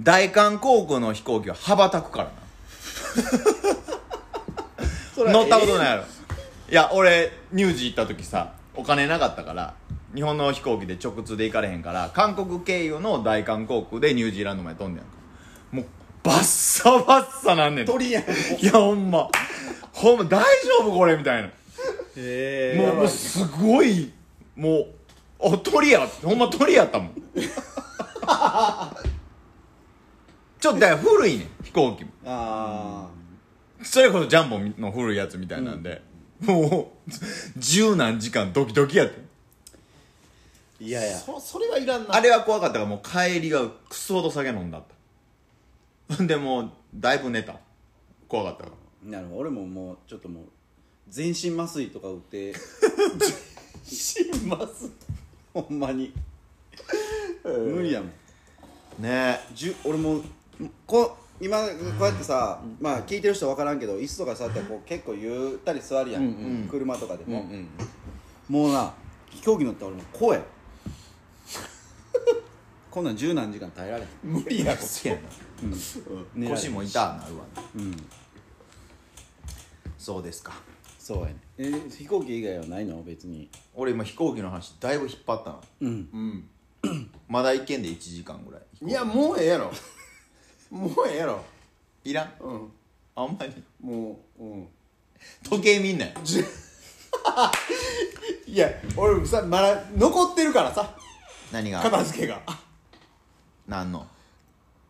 大韓航空の飛行機は羽ばたくからな。乗ったことないいやろ。いや俺乳児行った時さお金なかったから日本の飛行機で直通で行かれへんから韓国経由の大韓航空でニュージーランドまで飛んでんやんか。もうバッサバッサなんねん。鳥やん。いやほんま。ほんま大丈夫これ？みたいな。へもうもうすごい。もうお鳥や。ほんま鳥やったもん。ちょっとだから古いねん飛行機も。あそれこそジャンボの古いやつみたいなんで、もう十何時間ドキドキやってあいや。いやそそれはいらんな。あれは怖かったからもう帰りがクソほど酒飲んだった。でもうだいぶ寝た。怖かったから。なるほど俺ももうちょっともう全身麻酔とか打って。しますほんまに。無理やもん。ね。じゅ俺もうこ今こうやってさ、まあ聞いてる人分からんけど椅子とか座ったらこう結構ゆったり座るやん、車とかでも、もうな飛行機乗ったら俺もう声こんなん十何時間耐えられへん。無理やろせやな。寝られへん。腰も痛なるわうん。そうですか。そうやね。え飛行機以外はないの？別に。俺今飛行機の話だいぶ引っ張ったなうん。うん。まだ行けんで1時間ぐらいいやもうええやろ。もうええやろ。いらん。うん。あんまり。もううん。時計見んなよ。いや俺さまだ残ってるからさ。何が？片付けが何の？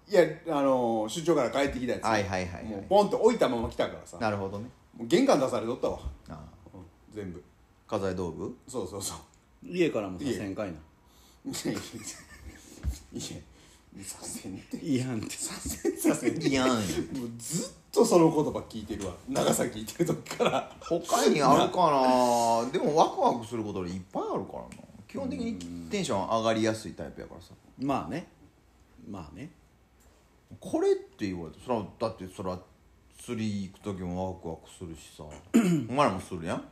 いやあのー出張から帰ってきたやつ。はいはいはいはい。もうポンと置いたまま来たからさ。なるほどね。もう玄関出されとったわ、ああ。うん全部。家財道具？そうそうそう。家からもさせんかいな。いやいやさせんって。いいやんって。させんさせんいやんもうずっとその言葉聞いてるわ。長崎行ってる時から。他にあるかな。でもワクワクすることでいっぱいあるからな。基本的にテンション上がりやすいタイプやからさ。まあねまあね。これって言われてそらだってそら釣り行く時もワクワクするしさ。お前らもするやん。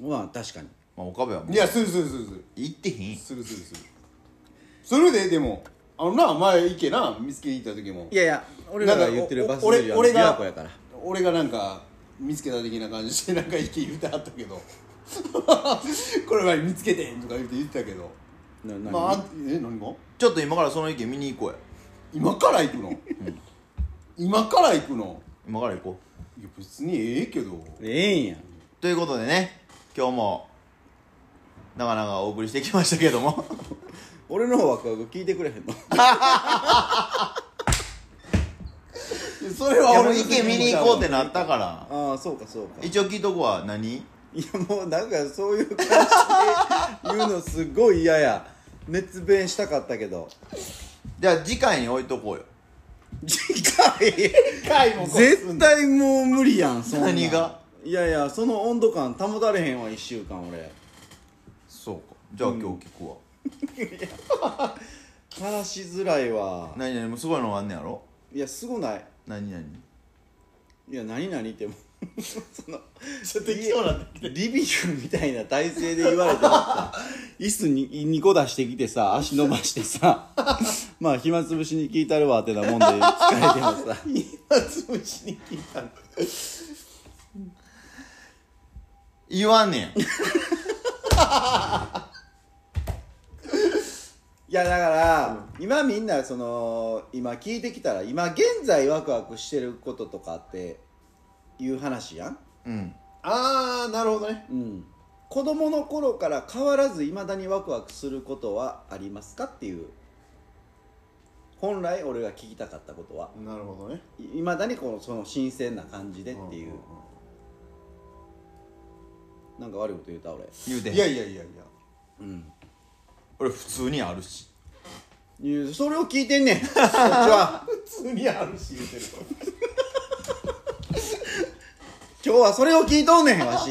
まあ確かに。まあ岡部はもう。いやするするするする。行ってへんするするする。するででも。あのな前行けな。見つけに行った時も。いやいや俺らが言ってるバス俺釣りは琵俺が琶湖やから。俺がなんか見つけた的な感じで なんか行け言うてはったけど。これ前見つけてんとか言って言ってたけど。な何？まああえ何が？ちょっと今からその池見に行こうや。今から行くの、今から行くの？今から行こう。いや別にええけど。ええんや。ということでね今日もなかなかお送りしてきましたけども。俺のワクワク聞いてくれへんの？それはいやもう俺の池見に行こうってなったから。ああそうかそうか。一応聞いとこは何？いやもうなんかそういう感じで言うのすごい嫌や熱弁したかったけど。じゃあ次回に置いとこうよ。次回？回も絶対もう無理やんそんなん。何が？いやいやその温度感保たれへんわ1週間俺。そうか。じゃあ今日聞くわ、話しづらいわ。何々もうすごいのがあんねやろ？いやすごない。何々？いや何々ってもう そのちょっと適当なんだリビングみたいな体勢で言われてもさ 椅子に2個出してきてさ足伸ばしてさ まあ暇つぶしに聞いたるわってなもんで疲れてもさ今潰しに聞いたんだ言わんねんいやだから、今みんなその今聞いてきたら今現在ワクワクしてることとかっていう話やん。うん。ああなるほどね。うん子供の頃から変わらずいまだにワクワクすることはありますかっていう。本来俺が聞きたかったことは。なるほどね。いまだにこのその新鮮な感じでっていう、なんか悪いこと言うた俺。言うていやいやいや。いやうん。俺普通にあるし。いやそれを聞いてんねん。こっちは。普通にあるし言うてる。今日はそれを聞いとんねんわし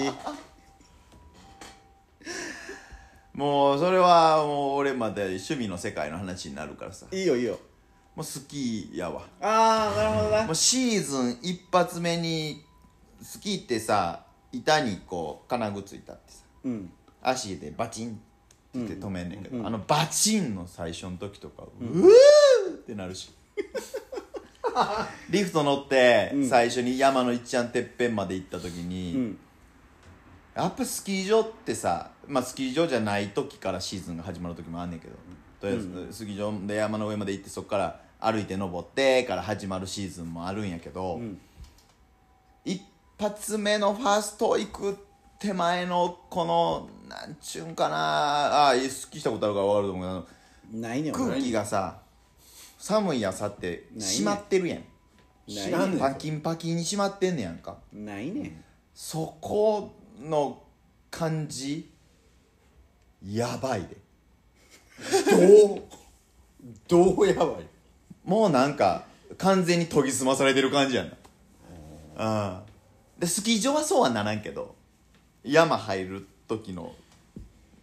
もうそれはもう俺まで趣味の世界の話になるからさ。いいよいいよ。もう好きやわ。ああなるほどな。もうシーズン一発目に好きってさ板にこう金具ついたってさ。うん。足でバチンって止めんねんけど、うんあのバチンの最初の時とか、うーってなるし。リフト乗ってうん。最初に山のいっちゃんてっぺんまで行った時に、うん。やっぱスキー場ってさ、まあ、スキー場じゃない時からシーズンが始まる時もあんねんけど。とりあえずスキー場で山の上まで行ってそこから歩いて登ってから始まるシーズンもあるんやけど、ん。一発目のファースト行く手前のこのなんちゅうんかなあースキーしたことあるから分かると思うけどあのないね空気がさ寒い朝って閉まってるやん。ん。パキンパキンに閉まってんねやんか。ないねん。そこの感じやばいで。どうどうやばい？もうなんか完全に研ぎ澄まされてる感じやな。うん。でスキー場はそうはならんけど山入る時の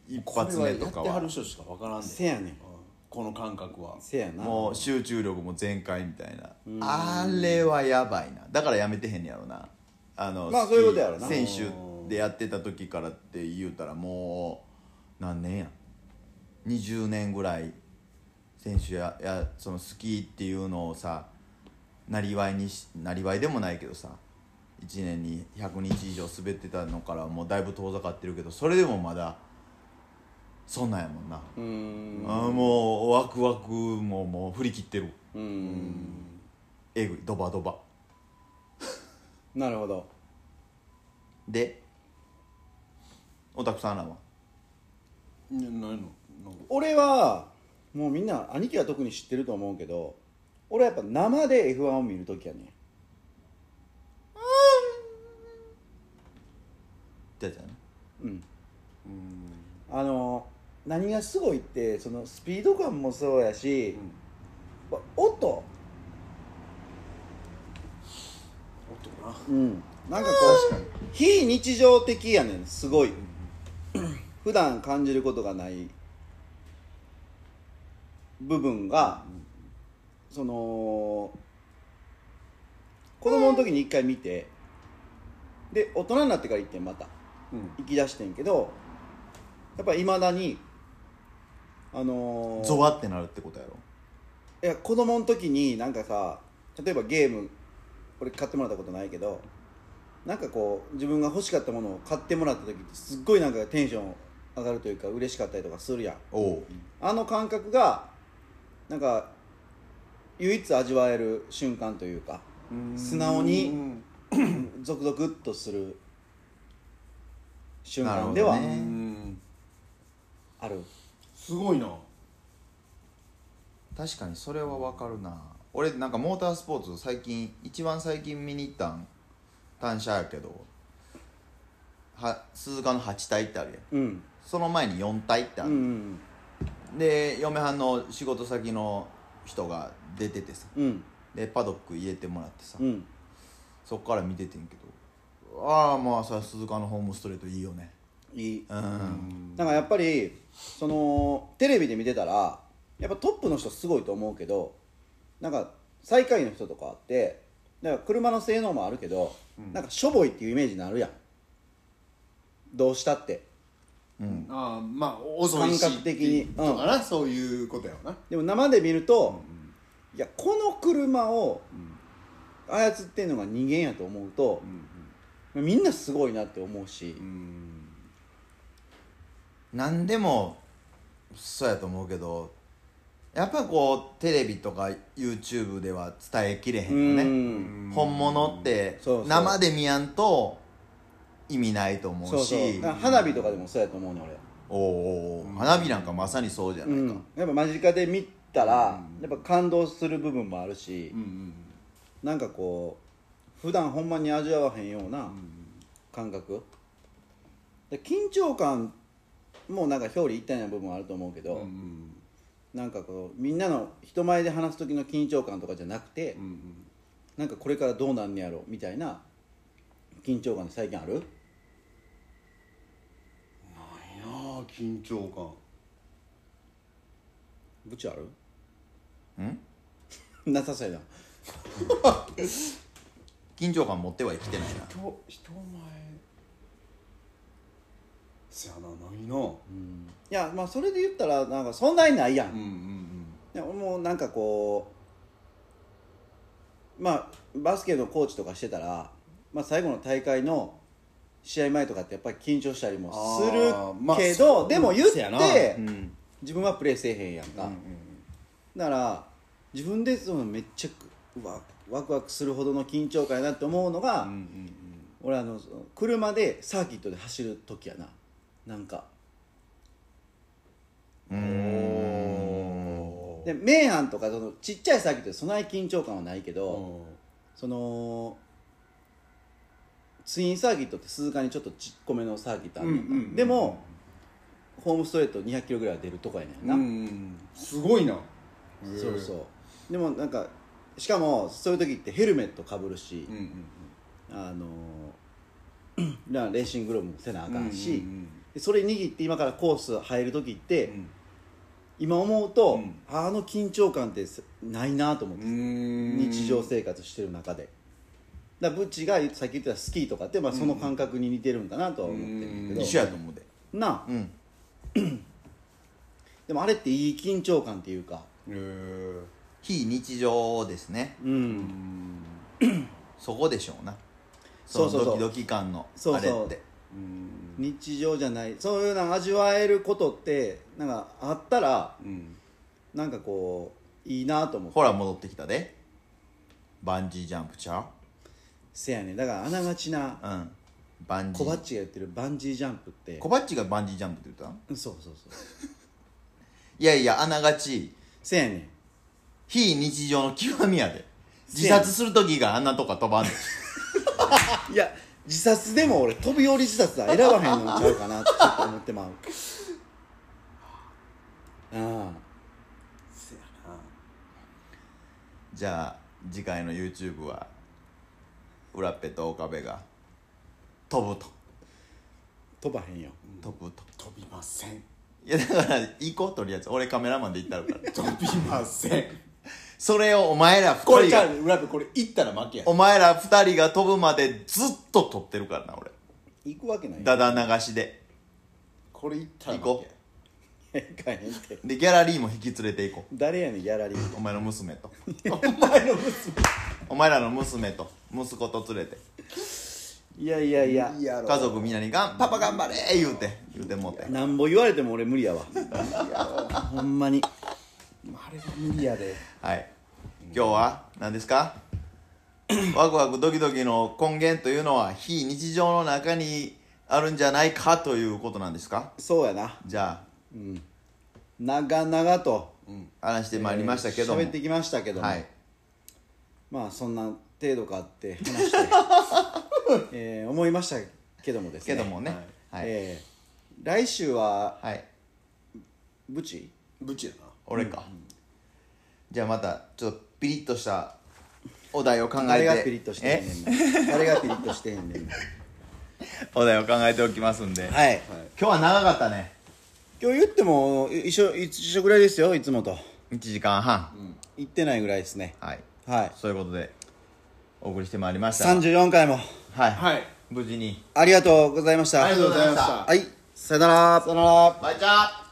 一発目とかこれやってはるは人しか分からんねんせやねん。この感覚は。せやな。もう集中力も全開みたいな。あれはやばいな。だからやめてへんねやろな。あのスキーまあそういうことやろな。選手でやってた時からって言うたらもう何年や？20年ぐらい選手ややそのスキーっていうのをさなりわいにしなりわいでもないけどさ1年に100日以上滑ってたのからもうだいぶ遠ざかってるけどそれでもまだそんなんやもんな、うーん。あーもうワクワクももう振り切ってる。うーん。えぐい。ドバドバ。なるほど。でオタクさんらは？いなんか。俺はもうみんな兄貴は特に知ってると思うけど俺はやっぱ生で F1 を見るときやねってやつやなうん。あの何がすごいってそのスピード感もそうやし、音。音な。うん。なんかこう非日常的やねんすごい普段感じることがない部分がその子供の時に一回見てで大人になってから行ってんまた。うん。行き出してんけどやっぱいまだにあのーゾワってなるってことやろ？いや子供の時になんかさ例えばゲーム俺買ってもらったことないけどなんかこう自分が欲しかったものを買ってもらった時ってすっごいなんかテンション上がるというか嬉しかったりとかするやん。おう。あの感覚がなんか唯一味わえる瞬間というか素直にゾクゾクっとする瞬間ではなるほどね。うん。ある。すごいな。確かにそれはわかるな。俺なんかモータースポーツ最近一番最近見に行ったん単車やけどは鈴鹿の8体ってあるやん。うんその前に4体ってあうる、んで嫁はんの仕事先の人が出ててさ。うん。でパドック入れてもらってさ、うん。そっから見ててんけど。ああまあさ鈴鹿のホームストレートいいよね。いい。うん。なんかやっぱりそのテレビで見てたらやっぱトップの人すごいと思うけどなんか最下位の人とかあってだから車の性能もあるけど、なんかしょぼいっていうイメージになるやん。どうしたってうん。ああまあ遅いし感覚的に。っていうことかな、そういうことやろな。でも生で見ると、いやこの車を操ってんのが人間やと思うと、みんなすごいなって思うし、うん。何でもそうやと思うけどやっぱこうテレビとか YouTube では伝えきれへんよね。うん。本物ってそうそう。生で見やんと意味ないと思うし。そうそう。だから花火とかでもそうやと思うね俺。おうおう花火なんかまさにそうじゃない。か、うん、やっぱ間近で見たら、やっぱ感動する部分もあるし、うんなんかこう普段ほんまに味わわへんような感覚。で緊張感もなんか表裏一体な部分はあると思うけど、うんうんなんかこうみんなの人前で話す時の緊張感とかじゃなくて、うん。なんかこれからどうなんねやろみたいな緊張感って最近ある？あ緊張感。ブチある？ん？なさそうやな。緊張感持っては生きてないな。人人前。せやなないな、いやまあそれで言ったらなんかそんなにないやん、うんうんいや俺もなんかこうまあバスケのコーチとかしてたら、まあ、最後の大会の試合前とかってやっぱり緊張したりもするけど、でも言って、うん。自分はプレーせえへんやんか、だから自分でそのめっちゃうわワクワクするほどの緊張感やなって思うのが、俺あの車でサーキットで走る時やな。なんか。うーん。で名阪とかそのちっちゃいサーキットでそない緊張感はないけど、うん。そのツインサーキットって鈴鹿にちょっとちっこめのサーキットあるねんか。うんうんうんでもホームストレート200キロぐらいは出るとこやねんな、うんすごいな。そうそう。でもなんかしかもそういう時ってヘルメットかぶるしう、んうんあの ーレーシンググローブもせなあかんし、うんうんでそれ握って今からコース入る時って、うん。今思うと、うん。あの緊張感ってないなと思って、うん。日常生活してる中でだブッチがさっき言ってたスキーとかって、まあ、その感覚に似てるんかなとは思ってるけど、一緒やと思うで。なあ。うん。でもあれっていい緊張感っていうか。非日常ですね。うん。そこでしょうな。そのドキドキ感のそうそう。あれって。日常じゃない。そういうの味わえることってなんかあったらうん。なんかこういいなと思って。ほら戻ってきたで。バンジージャンプちゃせやねだからあながちなううん。バンジー。コバッチが言ってるバンジージャンプって。コバッチがバンジージャンプって言った？んうんそうそうそう。いやいやあながち。せやねん。非日常の極みやで。自殺する時があんなとこ飛ばんねん。いや自殺でも俺飛び降り自殺は選ばへんのちゃうかなってちょっと思ってまう。あ。せやな。じゃあ次回の YouTube は裏っぺと岡部が飛ぶと。飛ばへんよ。飛ぶと。飛びません。いやだから行こうとりあえず俺カメラマンで行ったるから 飛びません。それをお前らこれじゃあ二人が裏でこれ行ったら負けや。お前ら二人が飛ぶまでずっと撮ってるからな俺。行くわけない。だだ流しで。これ行ったら負行こけ行かへんってでギャラリーも引き連れて行こ誰やねんギャラリー。うお前の娘と。お前の娘お前らの娘と息子と連れて。いやいやいや。家族みんなにがん「パパ頑張れ!」言うて言うてもうて。なんぼ言われても俺無理やわ。ほんまに。あれは無理やで。はい。今日は何ですか？ワクワクドキドキの根源というのは非日常の中にあるんじゃないかということなんですか？そうやな。じゃ長々と。あ話してまいりましたけども、喋ってきましたけども、はいまあそんな程度かって話して、えー思いましたけどもですね。けどもね。はい、えー来週ははい、ブチ？ブチやな。俺か、じゃあまたちょっとピリッとしたお題を考えて。誰がピリッとしてへんねんな 誰がピリッとしてへんねんな お題を考えておきますんで、はい。今日は長かったね。今日言っても一緒一緒ぐらいですよいつもと。1時間半、言ってないぐらいですね。はいはい。そういうことでお送りしてまいりました。34回も。はい、はい。無事に。ありがとうございました。ありがとうございました。はい。さよなら。さよなら。バイチャー